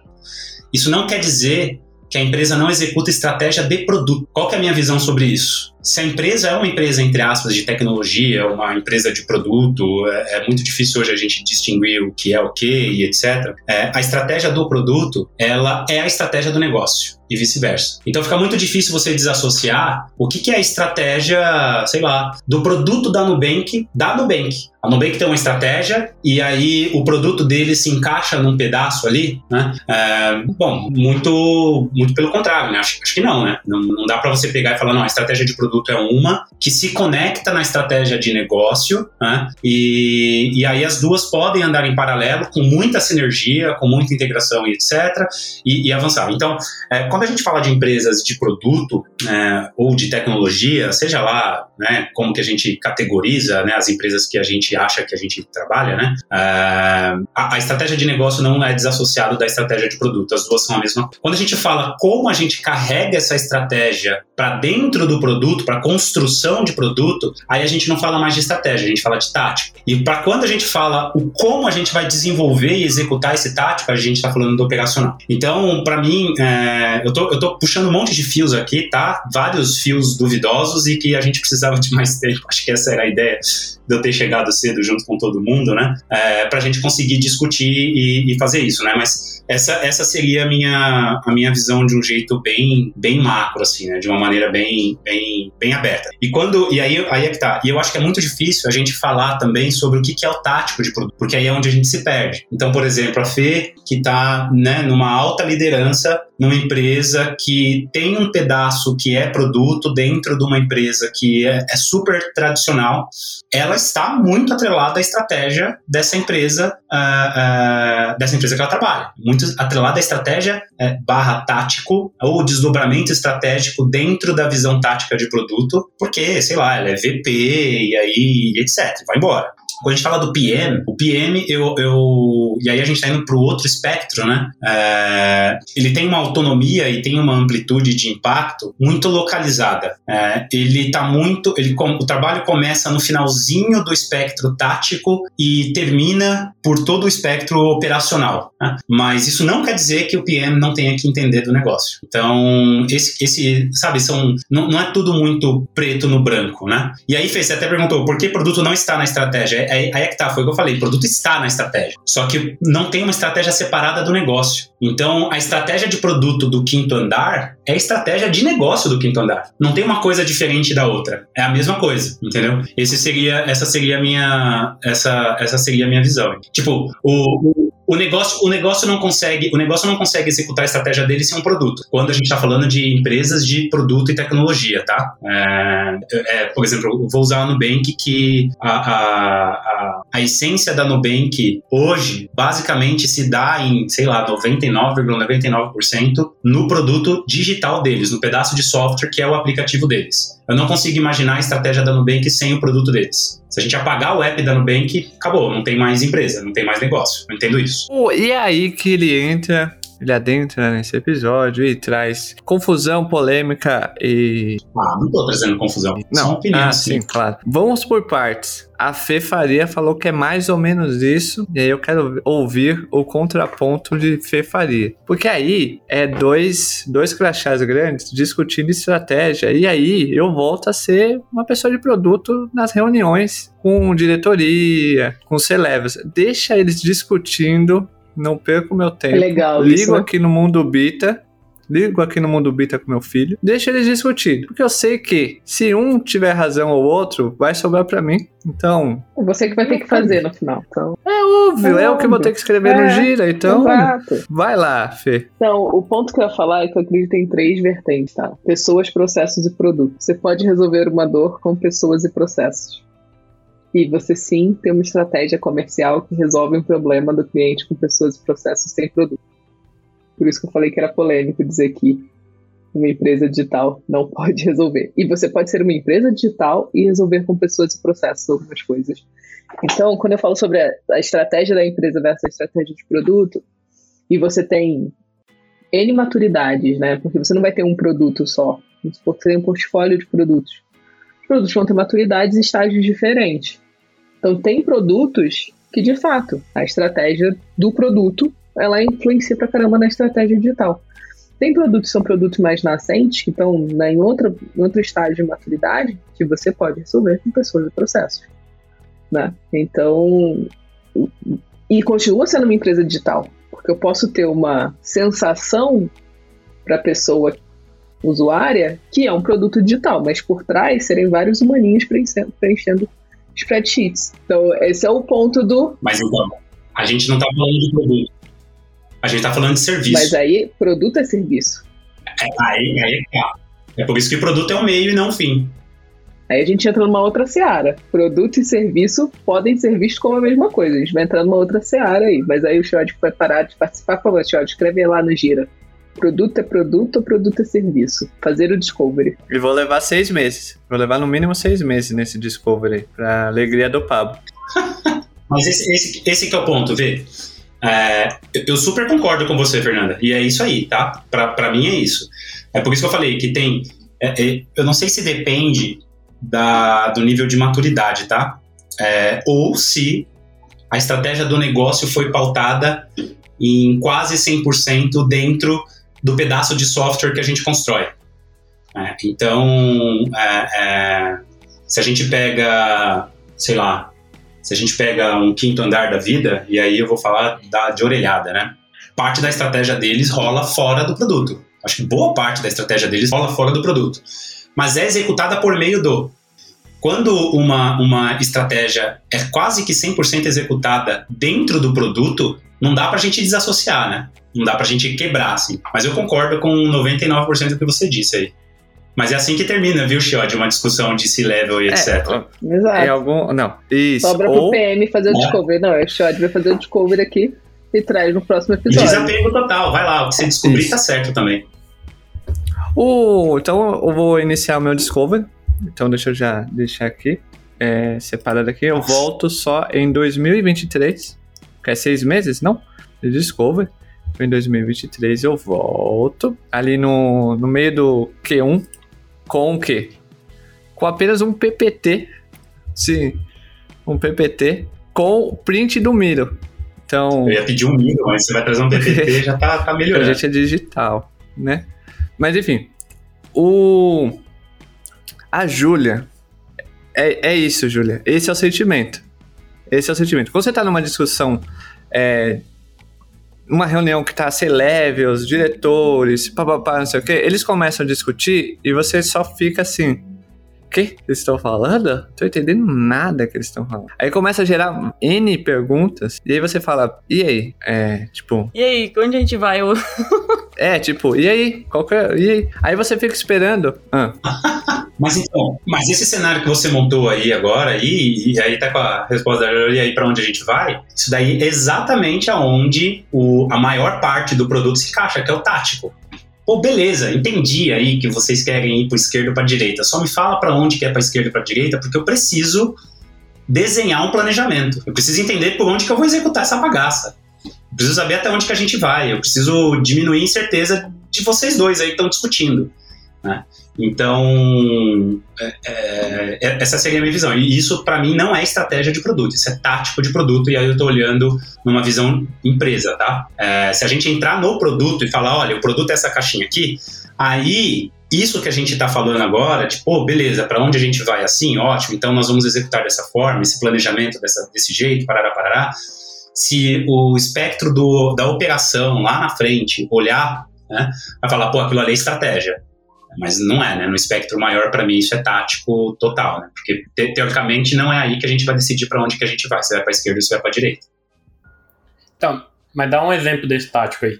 Isso não quer dizer que a empresa não executa estratégia de produto. Qual é a minha visão sobre isso? Se a empresa é uma empresa, entre aspas, de tecnologia, uma empresa de produto, é, é muito difícil hoje a gente distinguir o que é o que e etc. É, a estratégia do produto, ela é a estratégia do negócio e vice-versa. Então fica muito difícil você desassociar o que, que é a estratégia, sei lá, do produto da Nubank da Nubank. A Nubank tem uma estratégia e aí o produto dele se encaixa num pedaço ali, né? É, bom, muito, muito pelo contrário, né? Acho, acho que não, né? Não, não dá para você pegar e falar, não, a estratégia de produto é uma que se conecta na estratégia de negócio, né? E, e aí as duas podem andar em paralelo com muita sinergia, com muita integração e etc. E, e avançar. Então, é, quando a gente fala de empresas de produto é, ou de tecnologia, seja lá né, como que a gente categoriza né, as empresas que a gente acha que a gente trabalha, né, uh, a, a, estratégia de negócio não é desassociada da estratégia de produto, as duas são a mesma. Quando a gente fala como a gente carrega essa estratégia para dentro do produto, para construção de produto, aí a gente não fala mais de estratégia, a gente fala de tática. E para quando a gente fala o como a gente vai desenvolver e executar esse tático, a gente está falando do operacional. Então, para mim, é, eu, tô, eu tô puxando um monte de fios aqui, tá? Vários fios duvidosos e que a gente precisava de mais tempo. Acho que essa era a ideia de eu ter chegado cedo junto com todo mundo, né? É, para a gente conseguir discutir e, e, fazer isso, né? Mas essa, essa seria a minha, a minha visão de um jeito bem, bem macro, assim, né? De uma maneira bem, bem, bem aberta. E quando e aí, aí é que tá. E eu acho que é muito difícil a gente falar também sobre o que, que é o tático de produto, porque aí é onde a gente se perde. Então, por exemplo, a Fê, que está né, numa alta liderança numa empresa que tem um pedaço que é produto dentro de uma empresa que é, é super tradicional, ela está muito atrelada à estratégia dessa empresa, uh, uh, dessa empresa que ela trabalha. Muito atrelada à estratégia uh, barra tático ou desdobramento estratégico dentro da visão tática de produto, porque, sei lá, ela é VP e aí, etc. Vai embora. Quando a gente fala do PM, o PM, eu, eu e aí a gente está indo para o outro espectro, né? É, ele tem uma autonomia e tem uma amplitude de impacto muito localizada. É, ele está muito, ele, o trabalho começa no finalzinho do espectro tático e termina por todo o espectro operacional. Né? Mas isso não quer dizer que o PM não tenha que entender do negócio. Então, esse, esse sabe, são, não, não é tudo muito preto no branco, né? E aí, Fê, você até perguntou por que produto não está na estratégia aí, aí é que tá, foi o que eu falei, o produto está na estratégia, só que não tem uma estratégia separada do negócio. Então, a estratégia de produto do quinto andar é a estratégia de negócio do quinto andar. Não tem uma coisa diferente da outra. É a mesma coisa, entendeu? Esse seria, essa seria a minha, essa, essa seria minha visão. Tipo, o, o negócio, o negócio não consegue, o negócio não consegue executar a estratégia dele sem um produto. Quando a gente está falando de empresas de produto e tecnologia, tá? É, é, por exemplo, vou usar a Nubank que a, a, a, a essência da Nubank hoje basicamente se dá em, sei lá, 99,99% ,99 no produto digital deles, no pedaço de software que é o aplicativo deles. Eu não consigo imaginar a estratégia da Nubank sem o produto deles. A gente apagar o app da Nubank, acabou, não tem mais empresa, não tem mais negócio. Eu entendo isso. Oh, e aí que ele entra ele adentra nesse episódio e traz confusão, polêmica e. Ah, não tô trazendo confusão. Não, opinião, ah, sim, claro. Vamos por partes. A Fê Faria falou que é mais ou menos isso, e aí eu quero ouvir o contraponto de Fê Faria. Porque aí é dois, dois crachás grandes discutindo estratégia, e aí eu volto a ser uma pessoa de produto nas reuniões com diretoria, com celebres. Deixa eles discutindo não perco meu tempo. É legal Ligo isso, né? aqui no Mundo Bita. Ligo aqui no Mundo Bita com meu filho. Deixa eles discutir. Porque eu sei que se um tiver razão ou outro, vai sobrar para mim. Então. É você que vai ter que fazer no final. Então. É óbvio, é, é o que eu vou ter que escrever é, no gira. Então. Exato. Vai lá, Fê. Então, o ponto que eu ia falar é que eu acredito em três vertentes, tá? Pessoas, processos e produtos. Você pode resolver uma dor com pessoas e processos e você sim tem uma estratégia comercial que resolve um problema do cliente com pessoas e processos sem produto. Por isso que eu falei que era polêmico dizer que uma empresa digital não pode resolver. E você pode ser uma empresa digital e resolver com pessoas e processos algumas coisas. Então, quando eu falo sobre a estratégia da empresa versus a estratégia de produto, e você tem N maturidades, né? Porque você não vai ter um produto só. Você tem um portfólio de produtos produtos vão ter maturidades e estágios diferentes. Então, tem produtos que, de fato, a estratégia do produto ela influencia pra caramba na estratégia digital. Tem produtos que são produtos mais nascentes, que estão né, em, outra, em outro estágio de maturidade, que você pode resolver com pessoas e processos. Né? Então, e continua sendo uma empresa digital, porque eu posso ter uma sensação para a pessoa usuária que é um produto digital, mas por trás serem vários humaninhos preenchendo, preenchendo spreadsheets. Então, esse é o ponto do. Mas então, a gente não está falando de produto. A gente está falando de serviço. Mas aí, produto é serviço. É, aí, aí tá. É por isso que produto é o meio e não o fim. Aí a gente entra numa outra seara. Produto e serviço podem ser vistos como a mesma coisa. A gente vai entrar numa outra seara aí. Mas aí o Xod vai parar de participar. Por favor, Xod, escreve lá no Gira. Produto é produto ou produto é serviço? Fazer o discovery. E vou levar seis meses. Vou levar no mínimo seis meses nesse discovery, pra alegria do Pablo. Mas esse, esse, esse que é o ponto, vê. É, eu super concordo com você, Fernanda. E é isso aí, tá? Pra, pra mim é isso. É por isso que eu falei que tem. é, é, eu não sei se depende da, do nível de maturidade, tá? É, ou se a estratégia do negócio foi pautada em quase 100% dentro do pedaço de software que a gente constrói. É, então, é, é, se a gente pega, sei lá, se a gente pega um quinto andar da vida, e aí eu vou falar da, de orelhada, né? Parte da estratégia deles rola fora do produto. Acho que boa parte da estratégia deles rola fora do produto. Mas é executada por meio do. Quando uma, uma estratégia é quase que 100% executada dentro do produto, não dá pra gente desassociar, né? Não dá pra gente quebrar, assim. Mas eu concordo com 99% do que você disse aí. Mas é assim que termina, viu, Chiod? Uma discussão de C-level e etc. É, Exato. é algum. Não, isso. Sobra pro Ou, PM fazer o É. discovery. Não, é o Shod vai fazer o discovery aqui e traz no próximo episódio. Desapego total, vai lá. O que você descobrir Isso. tá certo também. o, então eu vou iniciar o meu Discovery. Então deixa eu já deixar aqui. É, separado aqui. Eu volto só em 2023. Que é seis meses, não? De Discovery. Em 2023 eu volto. Ali no, no meio do Q1. Com o quê? Com apenas um PPT. Sim. Um PPT. Com print do Miro. Então. Eu ia pedir um mínimo, mas você vai trazer um PPT já tá, tá A melhorando. gente é digital, né? Mas enfim, o a Júlia é, é isso, Júlia. Esse é o sentimento. Esse é o sentimento. Quando você tá numa discussão, é, uma reunião que tá C levels, diretores, papapá, não sei o quê, eles começam a discutir e você só fica assim. O que eles estão falando? Tô entendendo nada que eles estão falando. Aí começa a gerar N perguntas, e aí você fala, e aí? É, tipo, E aí, onde a gente vai? É, tipo, e aí? Qual que é? E aí? Aí você fica esperando. Ah, Mas então, mas esse cenário que você montou aí agora, e, e aí tá com a resposta da e aí pra onde a gente vai, isso daí é exatamente aonde o, a maior parte do produto se encaixa, que é o tático. Pô, beleza, entendi aí que vocês querem ir pro esquerdo ou pra direita. Só me fala pra onde que é pra esquerda ou pra direita, porque eu preciso desenhar um planejamento. Eu preciso entender por onde que eu vou executar essa bagaça. Eu preciso saber até onde que a gente vai. Eu preciso diminuir a incerteza de vocês dois aí que estão discutindo. né? Então, é, é, é- essa seria a minha visão. E isso, para mim, não é estratégia de produto, isso é tático de produto. E aí eu tô olhando numa visão empresa, tá? É, se a gente entrar no produto e falar, olha, o produto é essa caixinha aqui, aí isso que a gente está falando agora, tipo, pô, beleza, para onde a gente vai assim? Ótimo, então nós vamos executar dessa forma, esse planejamento dessa, desse jeito, parará, parará. Se o espectro do, da operação lá na frente olhar, né, vai falar, pô, aquilo ali é estratégia. Mas não é, né? No espectro maior, para mim, isso é tático total, né? Porque, te- teoricamente, não é aí que a gente vai decidir para onde que a gente vai. Se vai para esquerda ou se vai para direita. Então, mas dá um exemplo desse tático aí.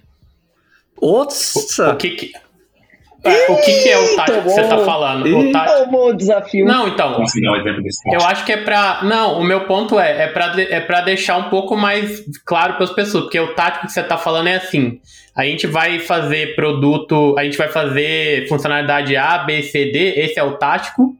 O, Nossa! o que que... É, o que que é o tático que você tá falando? Ih. O tático... Tomou o desafio. Não, então, Eu acho que é pra. Não, o meu ponto é, é pra, de- é pra deixar um pouco mais claro para as pessoas, porque o tático que você tá falando é assim: a gente vai fazer produto, a gente vai fazer funcionalidade A, B, C, D, esse é o tático.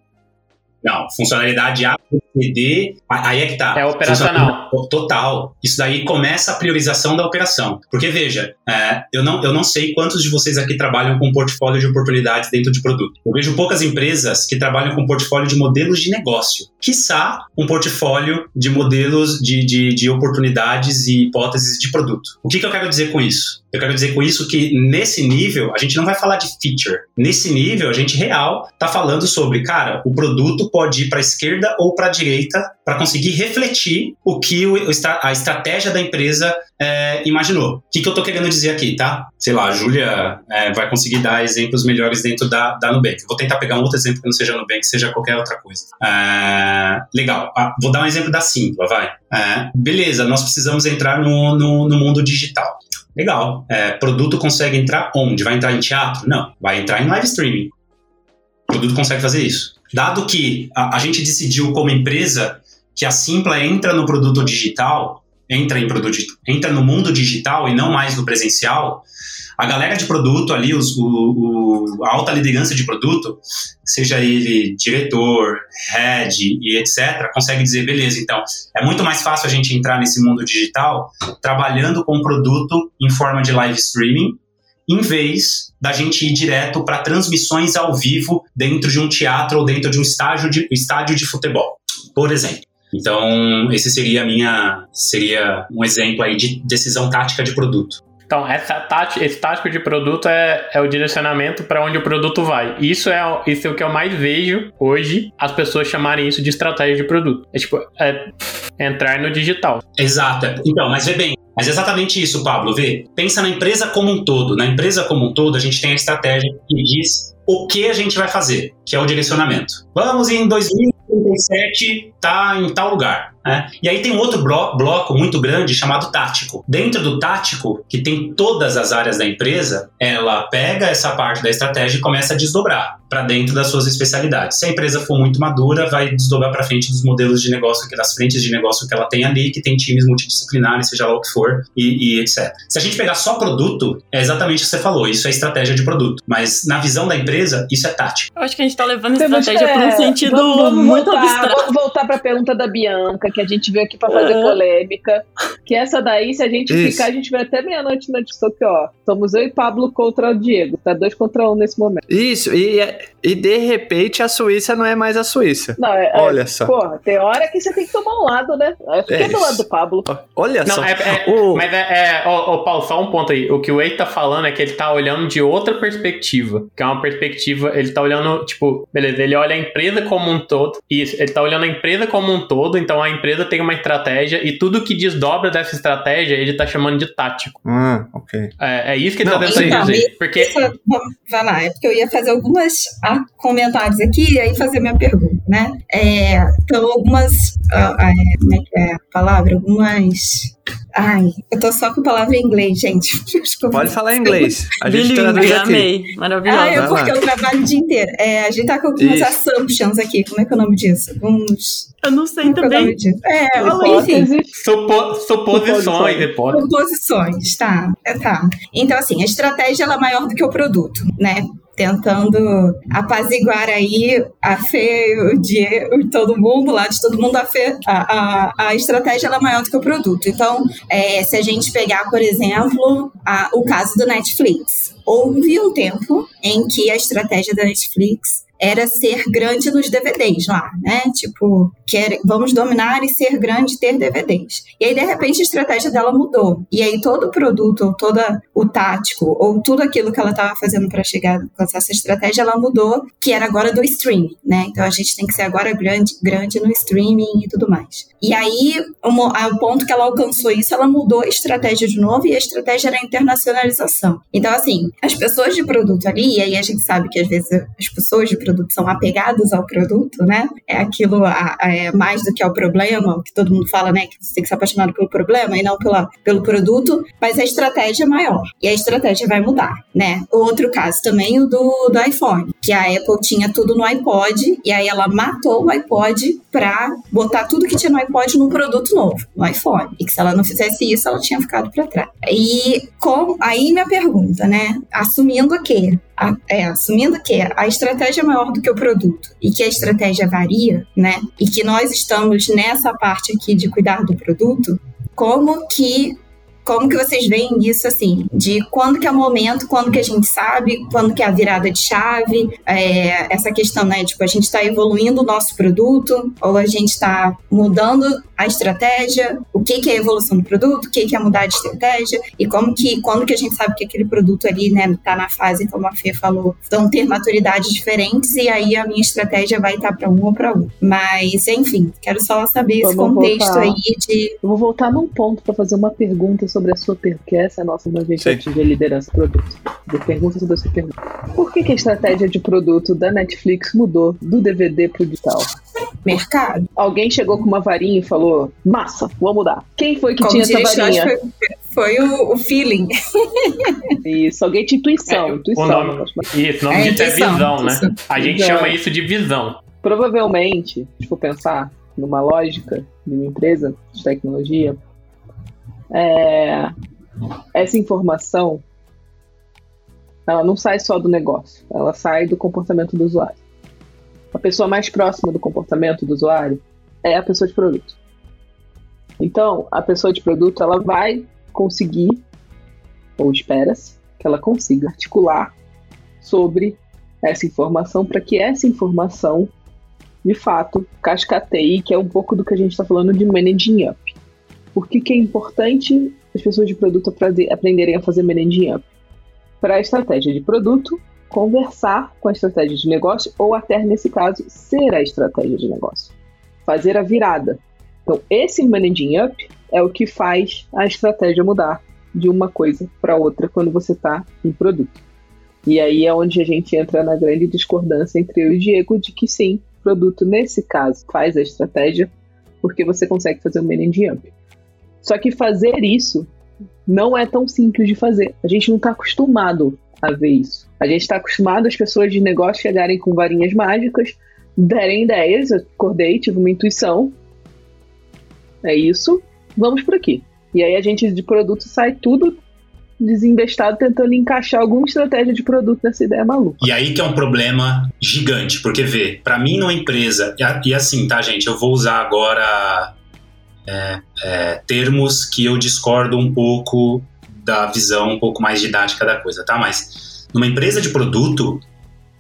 Não, funcionalidade A, B, C, D, aí é que tá. É operacional. Total. Isso daí começa a priorização da operação. Porque, veja, é, eu, não, eu não sei quantos de vocês aqui trabalham com portfólio de oportunidades dentro de produto. Eu vejo poucas empresas que trabalham com portfólio de modelos de negócio. Quiçá um portfólio de modelos de, de, de oportunidades e hipóteses de produto. O que, que eu quero dizer com isso? Eu quero dizer com isso que nesse nível a gente não vai falar de feature. Nesse nível a gente real tá falando sobre, cara, o produto pode ir para a esquerda ou para a direita para conseguir refletir o que o, a estratégia da empresa é, imaginou. O que, que eu tô querendo dizer aqui, tá? Sei lá, a Júlia é, vai conseguir dar exemplos melhores dentro da, da Nubank. Vou tentar pegar um outro exemplo que não seja Nubank, seja qualquer outra coisa. É, legal. Ah, vou dar um exemplo da Simpla, vai. É, beleza, nós precisamos entrar no, no, no mundo digital. Legal. É, produto consegue entrar onde? Vai entrar em teatro? Não. Vai entrar em live streaming. O produto consegue fazer isso. Dado que a, a gente decidiu como empresa que a Simpla entra no produto digital, entra em produto, entra no mundo digital e não mais no presencial, a galera de produto ali, os, o, o, a alta liderança de produto, seja ele diretor, head e etc., consegue dizer, beleza, então, é muito mais fácil a gente entrar nesse mundo digital trabalhando com produto em forma de live streaming, em vez da gente ir direto para transmissões ao vivo dentro de um teatro ou dentro de um estádio de, estádio de futebol, por exemplo. Então, esse seria a minha seria um exemplo aí de decisão tática de produto. Então, essa esse tático de produto é, é o direcionamento para onde o produto vai. Isso é, isso é o que eu mais vejo hoje as pessoas chamarem isso de estratégia de produto. É tipo, é entrar no digital. Exato. Então, mas vê bem, mas é exatamente isso, Pablo. Vê, pensa na empresa como um todo. Na empresa como um todo, a gente tem a estratégia que diz o que a gente vai fazer, que é o direcionamento. Vamos em 2037 tá em tal lugar. Né? E aí tem um outro blo bloco muito grande chamado tático. Dentro do tático, que tem todas as áreas da empresa, ela pega essa parte da estratégia e começa a desdobrar para dentro das suas especialidades. Se a empresa for muito madura, vai desdobrar para frente dos modelos de negócio, das frentes de negócio que ela tem ali, que tem times multidisciplinares, seja lá o que for, e, e etc. Se a gente pegar só produto, é exatamente o que você falou, isso é estratégia de produto. Mas na visão da empresa, isso é tático. Eu acho que a gente está levando estratégia para um sentido vamos, vamos muito voltar, abstrato. Vamos voltar para a pergunta da Bianca, que a gente veio aqui para fazer uhum. polêmica. Que essa daí, se a gente Isso. ficar, a gente vai até meia-noite na discussão que, ó, somos eu e Pablo contra o Diego. Tá dois contra um nesse momento. Isso, e, e de repente a Suíça não é mais a Suíça. Não, é, é Olha é, só. Porra, tem hora que você tem que tomar um lado, né? Eu fiquei é do lado do Pablo. Olha não, só. É, é, o... Mas é, é ó, Paulo, só um ponto aí. O que o Ei tá falando é que ele tá olhando de outra perspectiva. Que é uma perspectiva, ele tá olhando, tipo, beleza, ele olha a empresa como um todo. Isso, ele tá olhando a empresa como um todo, então a empresa tem uma estratégia e tudo que desdobra dessa estratégia ele tá chamando de tático. Ah, ok. É, é isso que ele tá tentando então, dizer. Porque... Isso, vai lá, é porque eu ia fazer algumas ah, comentários aqui e aí fazer minha pergunta, né? É, então, algumas. Ah, ah, é, como é que é a palavra? Algumas Ai, eu tô só com palavra em inglês, gente. Desculpa. Pode falar em inglês. A gente traduz aqui. Amei. Maravilhoso. Ah, é porque eu trabalho o dia inteiro. É, a gente tá com algumas Isso. assumptions aqui. Como é que é o nome disso? Alguns... Eu não sei Como é também. É, enfim. Supo, suposições, hipóteses. Suposições, tá. É, tá. Então, assim, a estratégia ela é maior do que o produto, né? Tentando apaziguar aí a fé de todo mundo, lá de todo mundo, a fé, a, a, a estratégia é maior do que o produto. Então, é, se a gente pegar, por exemplo, a, o caso do Netflix, houve um tempo em que a estratégia da Netflix era ser grande nos DVDs lá, né? Tipo, quer, vamos dominar e ser grande e ter DVDs. E aí, de repente, a estratégia dela mudou. E aí, todo o produto, ou todo o tático, ou tudo aquilo que ela estava fazendo para chegar com essa estratégia, ela mudou, que era agora do streaming, né? Então, a gente tem que ser agora grande, grande no streaming e tudo mais. E aí, o ponto que ela alcançou isso, ela mudou a estratégia de novo e a estratégia era a internacionalização. Então, assim, as pessoas de produto ali, e aí a gente sabe que às vezes as pessoas de produto são apegadas ao produto, né? É aquilo a, a, é mais do que ao problema, que todo mundo fala, né? Que você tem que ser apaixonado pelo problema e não pela, pelo produto, mas a estratégia é maior. E a estratégia vai mudar, né? Outro caso também, o do, do iPhone, que a Apple tinha tudo no iPod, e aí ela matou o iPod para botar tudo que tinha no iPod num produto novo, no iPhone. E que se ela não fizesse isso, ela tinha ficado para trás. E com, aí minha pergunta, né? Assumindo que a, é, assumindo que a estratégia é maior do que o produto e que a estratégia varia, né? E que nós estamos nessa parte aqui de cuidar do produto, como que como que vocês veem isso, assim, de quando que é o momento, quando que a gente sabe, quando que é a virada de chave, é, essa questão, né, tipo, a gente está evoluindo o nosso produto, ou a gente está mudando a estratégia, o que que é a evolução do produto, o que que é mudar de estratégia, e como que, quando que a gente sabe que aquele produto ali, né, tá na fase, como a Fê falou, vão ter maturidades diferentes, e aí a minha estratégia vai estar tá para um ou para outro. Mas, enfim, quero só saber Vamos esse contexto voltar. aí de... Eu vou voltar num ponto para fazer uma pergunta sobre a sua pergunta, que essa é a nossa uma gente atingir a liderança produto. De pergunta sobre a sua pergunta. Por que, que a estratégia de produto da Netflix mudou do DVD pro digital? Mercado. Alguém chegou com uma varinha e falou: massa, vou mudar. Quem foi que Como tinha essa varinha? Foi, foi o, o, feeling. Isso, alguém tinha intuição. É, intuição. O nome, isso, o nome é, disso é visão, né? A gente chama isso de visão. Provavelmente, se for pensar numa lógica de uma empresa de tecnologia, é, essa informação ela não sai só do negócio, ela sai do comportamento do usuário. A pessoa mais próxima do comportamento do usuário é a pessoa de produto. Então, a pessoa de produto ela vai conseguir, ou espera-se, que ela consiga articular sobre essa informação para que essa informação, de fato, cascateie, que é um pouco do que a gente está falando de managing up. Por que, que é importante as pessoas de produto aprenderem a fazer managing up? Para a estratégia de produto, conversar com a estratégia de negócio, ou até, nesse caso, ser a estratégia de negócio. Fazer a virada. Então, esse managing up é o que faz a estratégia mudar de uma coisa para outra quando você está em produto. E aí é onde a gente entra na grande discordância entre eu e o Diego de que sim, produto nesse caso faz a estratégia porque você consegue fazer o managing up. Só que fazer isso não é tão simples de fazer. A gente não está acostumado a ver isso. A gente está acostumado as pessoas de negócio chegarem com varinhas mágicas, derem ideias, acordei, tive uma intuição. É isso, vamos por aqui. E aí a gente de produto sai tudo desinvestado tentando encaixar alguma estratégia de produto nessa ideia maluca. E aí que é um problema gigante, porque vê, para mim numa empresa, e assim, tá, gente, eu vou usar agora é, é, termos que eu discordo um pouco da visão um pouco mais didática da coisa, tá? Mas numa empresa de produto,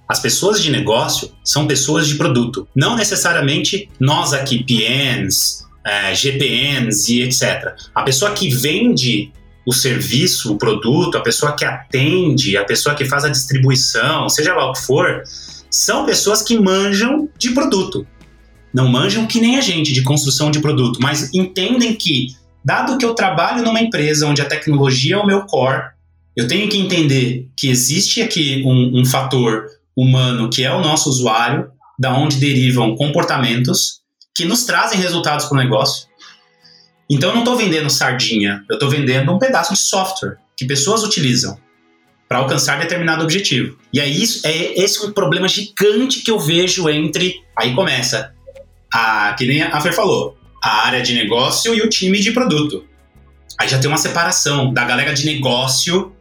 as pessoas de negócio são pessoas de produto. Não necessariamente nós aqui, PNs, é, GPNs e etc. A pessoa que vende o serviço, o produto, a pessoa que atende, a pessoa que faz a distribuição, seja lá o que for, são pessoas que manjam de produto. Não manjam que nem a gente de construção de produto, mas entendem que, dado que eu trabalho numa empresa onde a tecnologia é o meu core, eu tenho que entender que existe aqui um, um fator humano que é o nosso usuário, da onde derivam comportamentos que nos trazem resultados para o negócio. Então eu não estou vendendo sardinha, eu estou vendendo um pedaço de software que pessoas utilizam para alcançar determinado objetivo. E aí isso é esse é um problema gigante que eu vejo entre aí começa a que nem a Fer falou, a área de negócio e o time de produto. Aí já tem uma separação da galera de negócio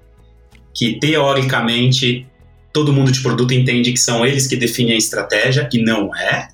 que teoricamente todo mundo de produto entende que são eles que definem a estratégia e não é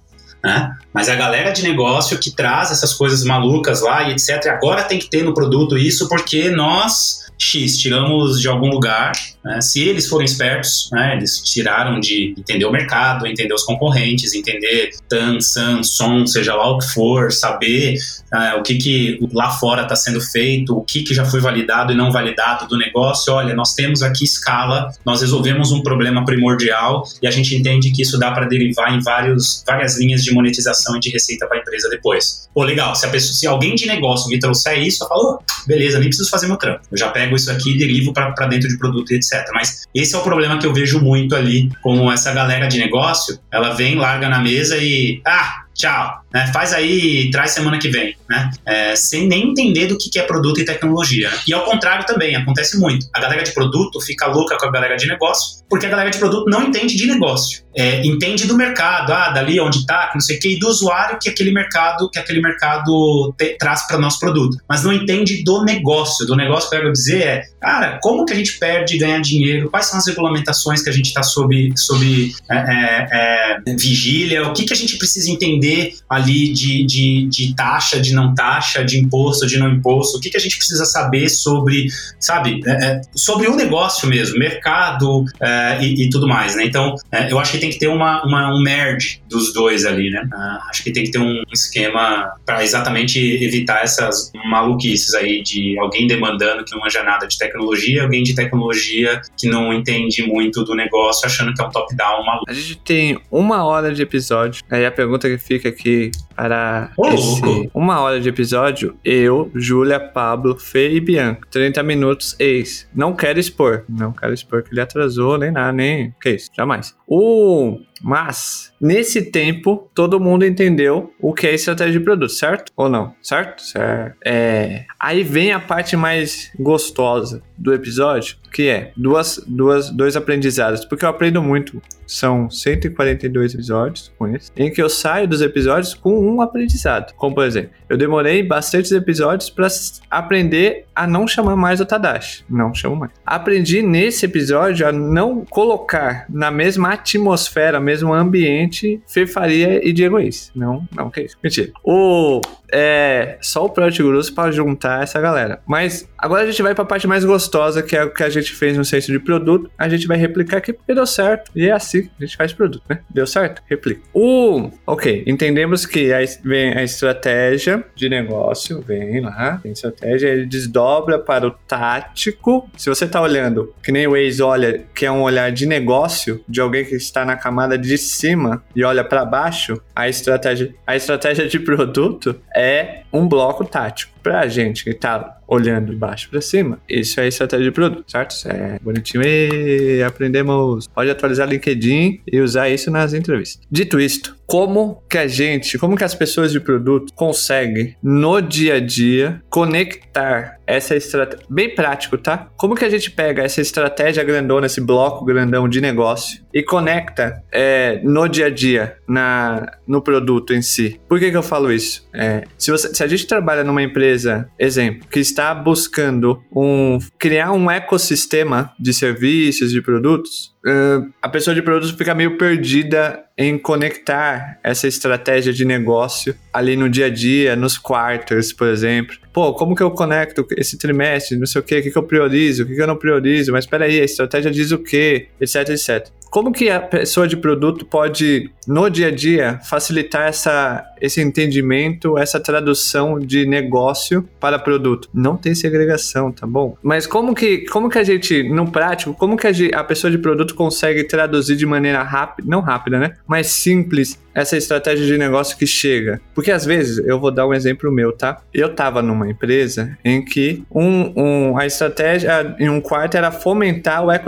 né? Mas a galera de negócio que traz essas coisas malucas lá e etc. Agora tem que ter no produto isso porque nós X, tiramos de algum lugar. Né? Se eles forem espertos, né? eles tiraram de entender o mercado, entender os concorrentes, entender TAN, SAN, SOM, seja lá o que for, saber uh, o que, que lá fora está sendo feito, o que, que já foi validado e não validado do negócio. Olha, nós temos aqui escala, nós resolvemos um problema primordial e a gente entende que isso dá para derivar em vários, várias linhas de monetização e de receita para a empresa depois. Pô, legal, se, pessoa, se alguém de negócio me trouxer isso, eu falo, oh, beleza, nem preciso fazer meu trampo. Eu já pego isso aqui e derivo para dentro de produto e Mas esse é o problema que eu vejo muito ali com essa galera de negócio. Ela vem, larga na mesa e. Ah, tchau, né? faz aí e traz semana que vem, né? É, sem nem entender do que é produto e tecnologia. E ao contrário também, acontece muito. A galera de produto fica louca com a galera de negócio, porque a galera de produto não entende de negócio. É, entende do mercado, ah, dali onde está, não sei o que, e do usuário que aquele mercado, que aquele mercado te, traz para nosso produto. Mas não entende do negócio. Do negócio que eu quero dizer é, cara, como que a gente perde e ganha dinheiro? Quais são as regulamentações que a gente está sob, sob é, é, é, vigília? O que, que a gente precisa entender entender ali de, de, de, taxa, de não taxa, de imposto, de não imposto, o que, que a gente precisa saber sobre, sabe, é, é sobre o negócio mesmo, mercado é, e, e, tudo mais, né? Então, é, eu acho que tem que ter uma, uma, um merge dos dois ali, né? Uh, acho que tem que ter um esquema para exatamente evitar essas maluquices aí de alguém demandando que não manja nada de tecnologia, alguém de tecnologia que não entende muito do negócio, achando que é um top-down maluco. A gente tem uma hora de episódio, aí a pergunta que fica aqui para oh, esse uma hora de episódio. Eu, Júlia, Pablo, Fê e Bianca. 30 minutos, ex. Não quero expor. Não quero expor que ele atrasou, nem nada, nem. Que isso, jamais. O. Mas, nesse tempo, todo mundo entendeu o que é estratégia de produto, certo? Ou não? Certo? Certo. É... Aí vem a parte mais gostosa do episódio, que é duas, duas, dois aprendizados, porque eu aprendo muito são 142 episódios com esse, em que eu saio dos episódios com um aprendizado. Como, por exemplo, eu demorei bastantes episódios para aprender a não chamar mais o Tadashi. Não chamo mais. Aprendi nesse episódio a não colocar na mesma atmosfera, mesmo ambiente, Fê Faria e Diego Ace. Não, não, que isso. Mentira. O é só o Project Gurus para juntar essa galera. Mas agora a gente vai para a parte mais gostosa, que é o que a gente fez no centro de produto. A gente vai replicar aqui porque deu certo. E é assim que a gente faz produto, né? Deu certo? Replica. O, ok, entendemos que aí vem a estratégia de negócio, vem lá, tem estratégia, ele desdobra para o tático. Se você tá olhando, que nem o Waze olha, que é um olhar de negócio, de alguém que está na camada de cima e olha para baixo, a estratégia, a estratégia de produto é um bloco tático. Pra gente que tá olhando de baixo para cima, isso é estratégia de produto, certo? é bonitinho. E aprendemos. Pode atualizar LinkedIn e usar isso nas entrevistas. Dito isto, como que a gente, como que as pessoas de produto conseguem no dia a dia conectar essa estratégia, bem prático, tá? Como que a gente pega essa estratégia grandona, esse bloco grandão de negócio e conecta é, no dia a dia, na, no produto em si? Por que que eu falo isso? É, se, você, se a gente trabalha numa empresa, exemplo, que está buscando um, criar um ecossistema de serviços, de produtos, uh, a pessoa de produtos fica meio perdida em conectar essa estratégia de negócio ali no dia a dia, nos quarters, por exemplo. Pô, como que eu conecto esse trimestre, não sei o quê, o que, que eu priorizo, o que, que eu não priorizo, mas espera aí, a estratégia diz o quê, etc, etc. Como que a pessoa de produto pode, no dia a dia, facilitar essa, esse entendimento, essa tradução de negócio para produto? Não tem segregação, tá bom? Mas como que, como que a gente, no prático, como que a, a pessoa de produto consegue traduzir de maneira rápida, não rápida, né? Mais simples essa estratégia de negócio que chega. Porque às vezes, eu vou dar um exemplo meu, tá? Eu tava numa empresa em que um, um, a estratégia em um quarto era fomentar o econômico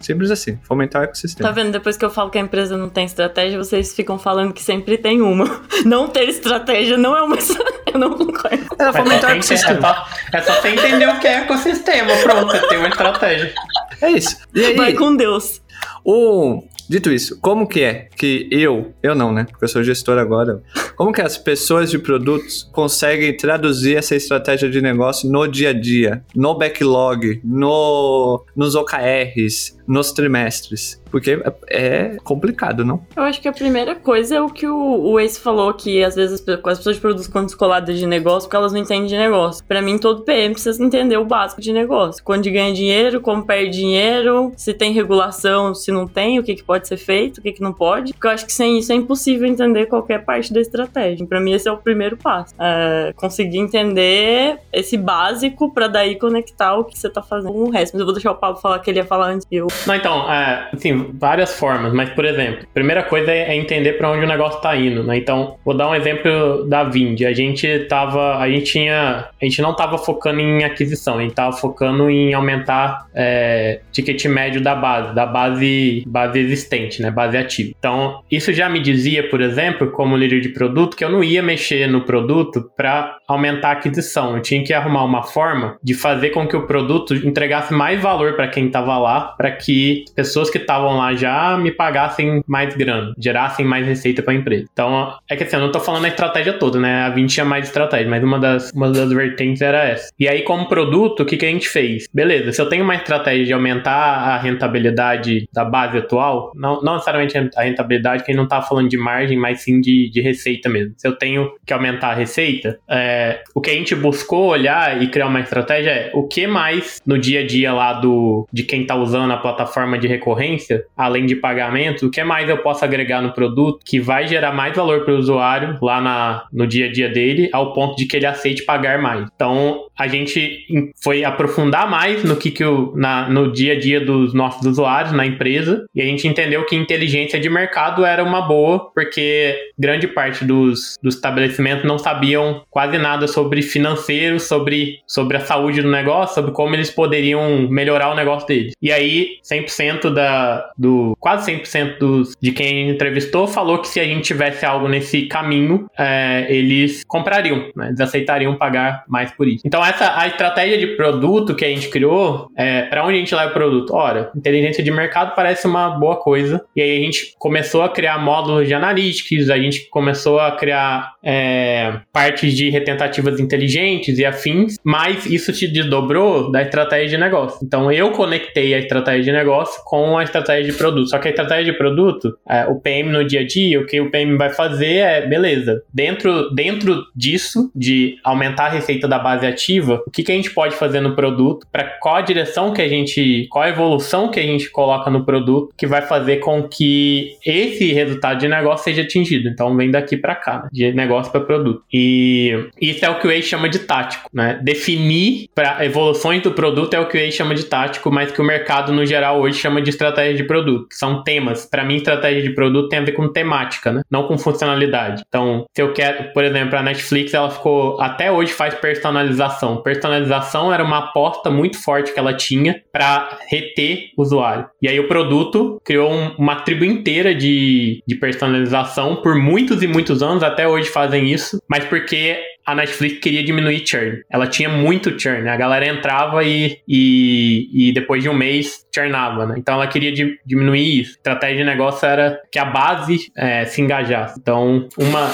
Simples assim, fomentar o ecossistema. Tá vendo? Depois que eu falo que a empresa não tem estratégia, vocês ficam falando que sempre tem uma. Não ter estratégia não é uma Eu não concordo. Era fomentar o ecossistema. É só, é só você entender o que é ecossistema. Pronto, você tem uma estratégia. É isso. E aí, Vai com Deus. O, Dito isso, como que é que eu, eu não, né? Porque eu sou gestor agora. Como que as pessoas de produtos conseguem traduzir essa estratégia de negócio no dia a dia, no backlog, no, nos OKRs, nos trimestres? Porque é complicado, não? Eu acho que a primeira coisa é o que o, Ace falou, que às vezes as, as pessoas produtos ficam descoladas de negócio porque elas não entendem de negócio. Para mim, todo PM precisa entender o básico de negócio. Quando ganha dinheiro, como perde dinheiro, se tem regulação, se não tem, o que, que pode ser feito, o que, que não pode. Porque eu acho que sem isso é impossível entender qualquer parte da estratégia. Para mim, esse é o primeiro passo. É conseguir entender esse básico para daí conectar o que você tá fazendo com o resto. Mas eu vou deixar o Pablo falar que ele ia falar antes eu. Não, então, é, assim, várias formas, mas por exemplo, primeira coisa é, entender para onde o negócio está indo, né? Então, vou dar um exemplo da Vind. A gente tava, a gente tinha, a gente não estava focando em aquisição, a gente estava focando em aumentar é, ticket médio da base, da base, base existente, né? Base ativa. Então, isso já me dizia, por exemplo, como líder de produto, que eu não ia mexer no produto para aumentar a aquisição. Eu tinha que arrumar uma forma de fazer com que o produto entregasse mais valor para quem estava lá, para que pessoas que estavam lá já me pagassem mais grana, gerassem mais receita para a empresa. Então, é que assim, eu não tô falando a estratégia toda, né? A 20 tinha mais estratégia, mas uma das, uma das vertentes era essa. E aí, como produto, o que, que a gente fez? Beleza, se eu tenho uma estratégia de aumentar a rentabilidade da base atual, não, não necessariamente a rentabilidade, que a gente não tá falando de margem, mas sim de, de receita mesmo. Se eu tenho que aumentar a receita, é, o que a gente buscou olhar e criar uma estratégia é o que mais no dia a dia lá do de quem tá usando a plataforma de recorrência além de pagamento, o que mais eu posso agregar no produto que vai gerar mais valor para o usuário lá na, no dia a dia dele, ao ponto de que ele aceite pagar mais. Então, a gente foi aprofundar mais no que, que o, na, no dia a dia dos nossos usuários, na empresa, e a gente entendeu que inteligência de mercado era uma boa, porque grande parte dos, dos estabelecimentos não sabiam quase nada sobre financeiro, sobre, sobre a saúde do negócio, sobre como eles poderiam melhorar o negócio deles. E aí, 100% da, do quase 100% dos, de quem entrevistou falou que se a gente tivesse algo nesse caminho, é, eles comprariam, né? eles aceitariam pagar mais por isso. Então essa a estratégia de produto que a gente criou, é, para onde a gente leva o produto? Ora, inteligência de mercado parece uma boa coisa. E aí a gente começou a criar módulos de analytics, a gente começou a criar é, partes de retentativas inteligentes e afins, mas isso te desdobrou da estratégia de negócio. Então eu conectei a estratégia de negócio com a estratégia de produto. Só que a estratégia de produto, é, o PM no dia a dia, o que o PM vai fazer é, beleza, dentro, dentro disso, de aumentar a receita da base ativa, o que, que a gente pode fazer no produto, para qual a direção que a gente, qual a evolução que a gente coloca no produto, que vai fazer com que esse resultado de negócio seja atingido. Então vem daqui para cá, né? de negócio para produto. E isso é o que o Way chama de tático, né? Definir para evoluções do produto é o que o Way chama de tático, mas que o mercado no geral hoje chama de estratégia de produto. São temas. Para mim, estratégia de produto tem a ver com temática, né? Não com funcionalidade. Então, se eu quero, por exemplo, a Netflix, ela ficou até hoje faz personalização. Personalização era uma aposta muito forte que ela tinha para reter usuário. E aí o produto criou um, uma tribo inteira de, de personalização por muitos e muitos anos, até hoje fazem isso, mas porque a Netflix queria diminuir churn. Ela tinha muito churn. Né? A galera entrava e, e, e depois de um mês churnava, né? Então ela queria di, diminuir isso. A estratégia de negócio era que a base é, se engajasse. Então, uma,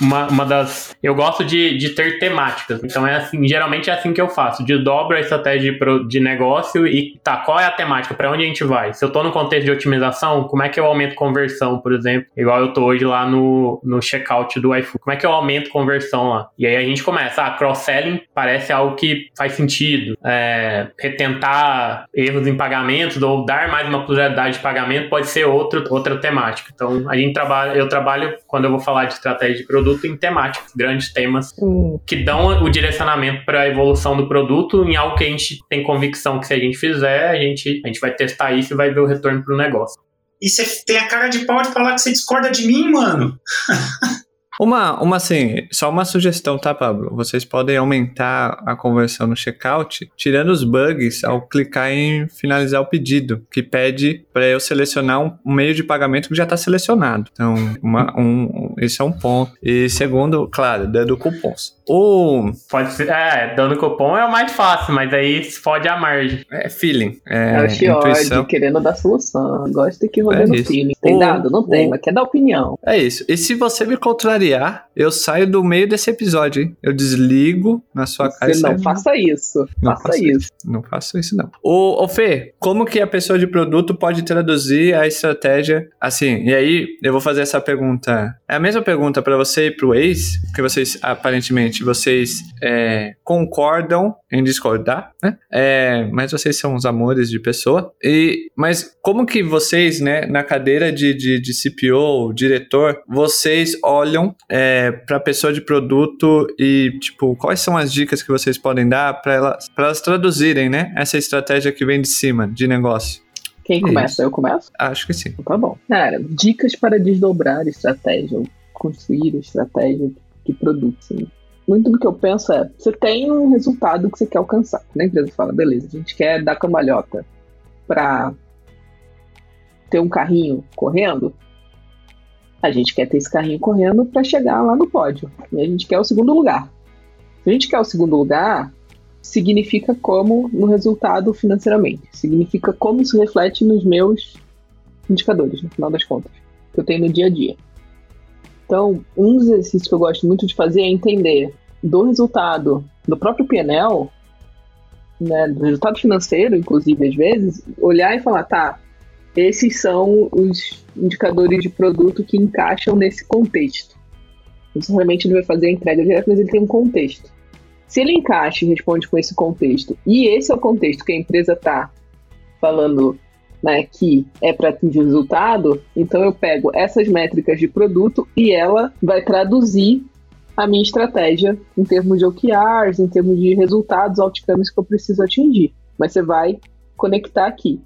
uma, uma das. Eu gosto de, de ter temáticas. Então é assim, geralmente é assim que eu faço. Desdobro a estratégia de, de negócio e tá, qual é a temática? Para onde a gente vai? Se eu tô no contexto de otimização, como é que eu aumento conversão, por exemplo? Igual eu tô hoje lá no, no checkout do iFood. Como é que eu aumento conversão lá? E aí a gente começa, ah, cross-selling parece algo que faz sentido. É, retentar erros em pagamentos ou dar mais uma pluralidade de pagamento pode ser outro, outra temática. Então, a gente trabalha, eu trabalho, quando eu vou falar de estratégia de produto, em temáticas, grandes temas que dão o direcionamento para a evolução do produto em algo que a gente tem convicção que se a gente fizer, a gente, a gente vai testar isso e vai ver o retorno para o negócio. E você tem a cara de pau de falar que você discorda de mim, mano. Uma, uma assim, só uma sugestão, tá, Pablo? Vocês podem aumentar a conversão no checkout, tirando os bugs ao clicar em finalizar o pedido, que pede para eu selecionar um, meio de pagamento que já está selecionado. Então, uma, um, esse é um ponto. E segundo, claro, dando cupons. O... Pode ser, é, dando cupom é o mais fácil, mas aí pode a margem. É feeling. É, é o Chiord querendo dar solução. Gosta que rodar é no feeling. Tem o, dado? Não o, tem, mas quer dar opinião. É isso. E se você me contrariar, eu saio do meio desse episódio, hein? Eu desligo na sua você cara. Não faça isso. Não faça isso. isso. Não faça isso, não. Ô, ô, Fê, como que a pessoa de produto pode traduzir a estratégia assim? E aí, eu vou fazer essa pergunta. É a mesma pergunta para você e pro ex, que vocês aparentemente vocês é, concordam em discordar, né? É, mas vocês são os amores de pessoa. E, mas como que vocês, né, na cadeira de, de, de CPO, diretor, vocês olham é, para a pessoa de produto e, tipo, quais são as dicas que vocês podem dar para elas, elas traduzirem, né, essa estratégia que vem de cima de negócio? Quem começa? Isso. Eu começo? Acho que sim. Tá bom. Cara, dicas para desdobrar estratégia, construir estratégia de produto. Assim muito do que eu penso é, você tem um resultado que você quer alcançar. A empresa fala, beleza, a gente quer dar cambalhota para ter um carrinho correndo. A gente quer ter esse carrinho correndo para chegar lá no pódio. E a gente quer o segundo lugar. Se a gente quer o segundo lugar, significa como no resultado financeiramente. Significa como isso reflete nos meus indicadores, no final das contas, que eu tenho no dia a dia. Então, um dos exercícios que eu gosto muito de fazer é entender do resultado do próprio PNL, né, do resultado financeiro, inclusive, às vezes, olhar e falar, tá, esses são os indicadores de produto que encaixam nesse contexto. Necessariamente ele vai fazer a entrega direta, mas ele tem um contexto. Se ele encaixa e responde com esse contexto, e esse é o contexto que a empresa está falando né, que é para atingir resultado, então eu pego essas métricas de produto e ela vai traduzir a minha estratégia em termos de OKRs, em termos de resultados, outcomes que eu preciso atingir. Mas você vai conectar aqui.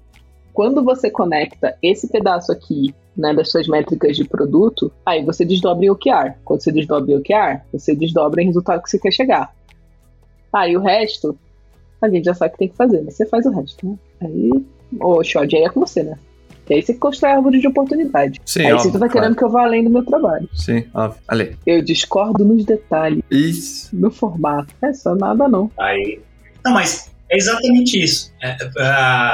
Quando você conecta esse pedaço aqui né, das suas métricas de produto, aí você desdobra em OKR. Quando você desdobra em OKR, você desdobra em resultado que você quer chegar. Aí o resto, a gente já sabe que tem que fazer, mas você faz o resto. Né? Aí Ô, Xod, aí é com você, né? E aí você constrói a árvore de oportunidade. Sim, aí óbvio, você tá claro. querendo que eu vá além do meu trabalho. Sim, óbvio. Ale. Eu discordo nos detalhes, Isso. no formato. É só nada não. Aí. Não, mas é exatamente isso. É,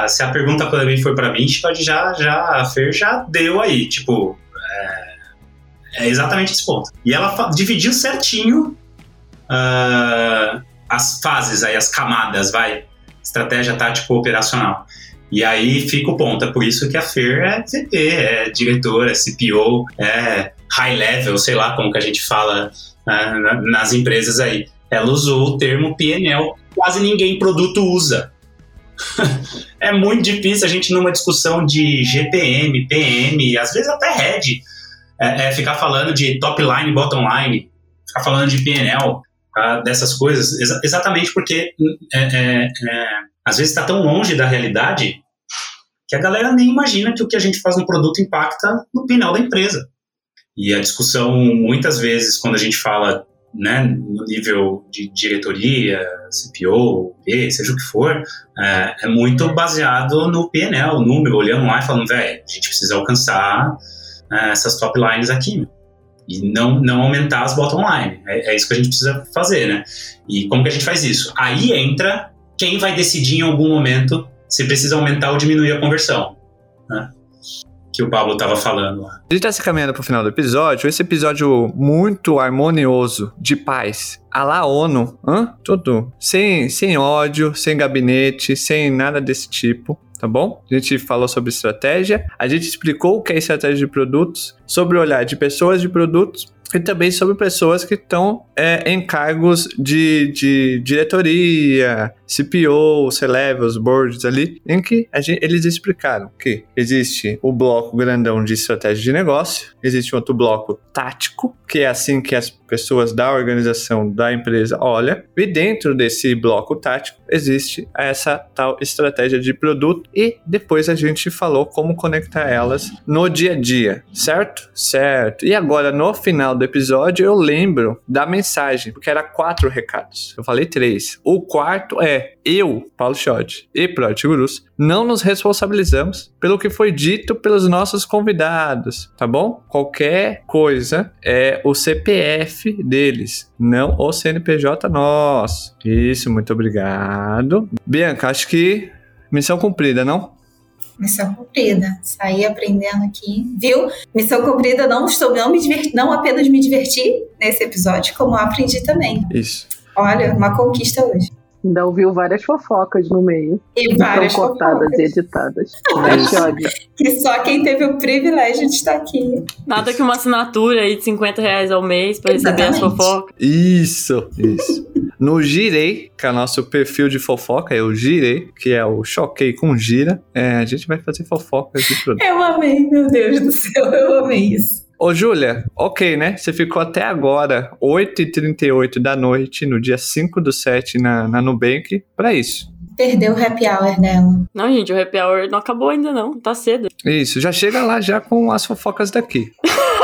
é, se a pergunta mim foi para mim, pode já, já, a Fer já deu aí. Tipo, é, é exatamente esse ponto. E ela dividiu certinho ah, as fases aí, as camadas, vai. Estratégia tático operacional. E aí fica o ponto. É por isso que a Fer é VP, é diretora, é CPO, é high level, sei lá como que a gente fala na- nas empresas aí. Ela usou o termo PNL, quase ninguém produto usa. é muito difícil a gente numa discussão de GPM, PM, às vezes até head, é, é ficar falando de top line, bottom line, ficar falando de PNL, ah, dessas coisas, exa- exatamente porque é, é, é, às vezes está tão longe da realidade que a galera nem imagina que o que a gente faz no produto impacta no PNL da empresa. E a discussão, muitas vezes, quando a gente fala né, no nível de diretoria, CPO, P, seja o que for, é, é muito baseado no PNL, o número, olhando lá e falando, velho, a gente precisa alcançar é, essas top lines aqui, e não, não aumentar as bottom line. É, é isso que a gente precisa fazer, né? E como que a gente faz isso? Aí entra quem vai decidir em algum momento se precisa aumentar ou diminuir a conversão, né? Que o Pablo estava falando. A gente tá se caminhando pro final do episódio. Esse episódio muito harmonioso, de paz. A la ONU, hã? Tudo. Sem, sem ódio, sem gabinete, sem nada desse tipo. Tá bom? A gente falou sobre estratégia, a gente explicou o que é estratégia de produtos, sobre o olhar de pessoas de produtos e também sobre pessoas que estão é, em cargos de, de diretoria, CPO, C-levels, boards ali, em que gente- eles explicaram que existe o bloco grandão de estratégia de negócio, existe outro bloco tático, que é assim que as pessoas da organização da empresa olham, e dentro desse bloco tático existe essa tal estratégia de produto e depois a gente falou como conectar elas no dia a dia, certo? Certo. E agora no final do episódio eu lembro da mensagem, porque era quatro recados. Eu falei três. O quarto é eu, Paulo Schott e Project Gurus, não nos responsabilizamos pelo que foi dito pelos nossos convidados, tá bom? Qualquer coisa é o CPF deles, não o CNPJ nosso. Isso, muito obrigado. Bianca, acho que missão cumprida, não? Missão cumprida. Saí aprendendo aqui. Viu? Missão cumprida, não estou não me diverti, não apenas me diverti nesse episódio, como aprendi também. Isso. Olha, uma conquista hoje. Ainda ouviu várias fofocas no meio. E várias São cortadas fofocas, e editadas. Isso. Que só quem teve o privilégio de estar aqui. Nada que uma assinatura aí de 50 reais ao mês pra receber as fofocas. Isso, isso. No Girei, que é o nosso perfil de fofoca, é o Girei, que é o Choquei com Gira, é, a gente vai fazer fofocas de produto. Eu amei, meu Deus do céu, eu amei isso. Ô, Júlia, ok, né? Você ficou até agora, 8h38 da noite, no dia 5 do 7, na, na Nubank, pra isso. Perdeu o happy hour dela. Não, gente, o happy hour não acabou ainda não, tá cedo. Isso, já chega lá já com as fofocas daqui.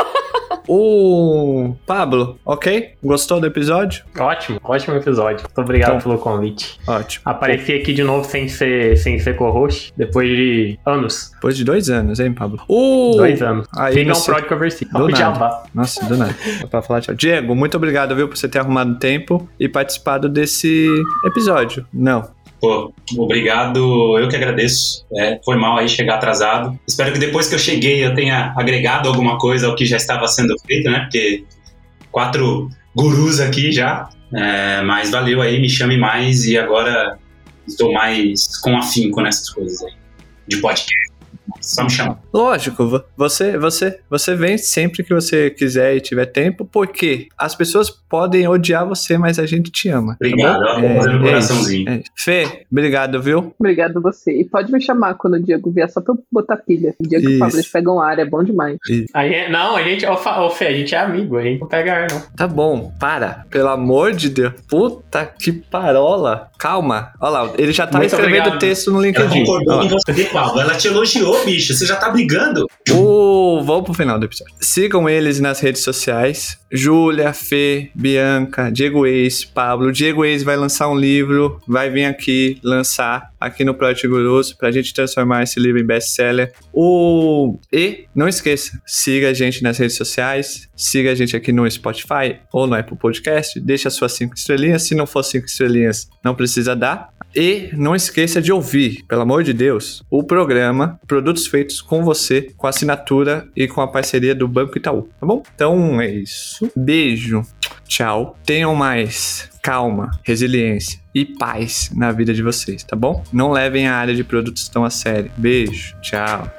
o Pablo, ok? Gostou do episódio? Ótimo, ótimo episódio. Muito obrigado Então. pelo convite. Ótimo. Apareci aqui de novo sem ser, sem ser co-host, depois de anos. Depois de dois anos, hein, Pablo? O... Dois anos. Aí Sigam você- o Prod Conversi. Do nada. Nossa, do nada. Pra falar tchau. Diego, muito obrigado, viu, por você ter arrumado tempo e participado desse episódio. Não. Pô, obrigado, eu que agradeço. É, foi mal aí chegar atrasado. Espero que depois que eu cheguei eu tenha agregado alguma coisa ao que já estava sendo feito, né? Porque quatro gurus aqui já. É, mas valeu aí, me chame mais e agora estou mais com afinco nessas coisas aí. De podcast. Só me chamar. Lógico, vo- você, você, você vem sempre que você quiser e tiver tempo, porque as pessoas podem odiar você, mas a gente te ama. tá Obrigado, fazer um isso, coraçãozinho. é. Fê, obrigado, viu? Obrigado você. E pode me chamar quando o Diego vier, só pra eu botar pilha. O Diego e Isso. o Pablo eles pegam ar, é bom demais. A gente- não, a gente, ô, ô, Fê, a gente é amigo, a gente não pega ar, não. Tá bom, para. Pelo amor de Deus. Puta que parola. Calma. Olha lá, ele já tá Muito escrevendo obrigado. texto no Ela LinkedIn. concordou Olha com lá. você, Pablo. Ela te elogiou, bicho. Você já tá brigando. O... Vamos pro final do episódio. Sigam eles nas redes sociais. Júlia, Fê, Bianca, Diego Ex, Pablo. Diego Ex vai lançar um livro, vai vir aqui lançar aqui no Project Guruso pra gente transformar esse livro em best-seller. O... E não esqueça, siga a gente nas redes sociais, siga a gente aqui no Spotify ou no Apple Podcast, deixa as suas cinco estrelinhas. Se não for cinco estrelinhas, não precisa dar. E não esqueça de ouvir, pelo amor de Deus, o programa Feitos com você, com a assinatura e com a parceria do Banco Itaú, tá bom? Então é isso. Beijo. Tchau. Tenham mais calma, resiliência e paz na vida de vocês, tá bom? Não levem a área de produtos tão a sério. Beijo. Tchau.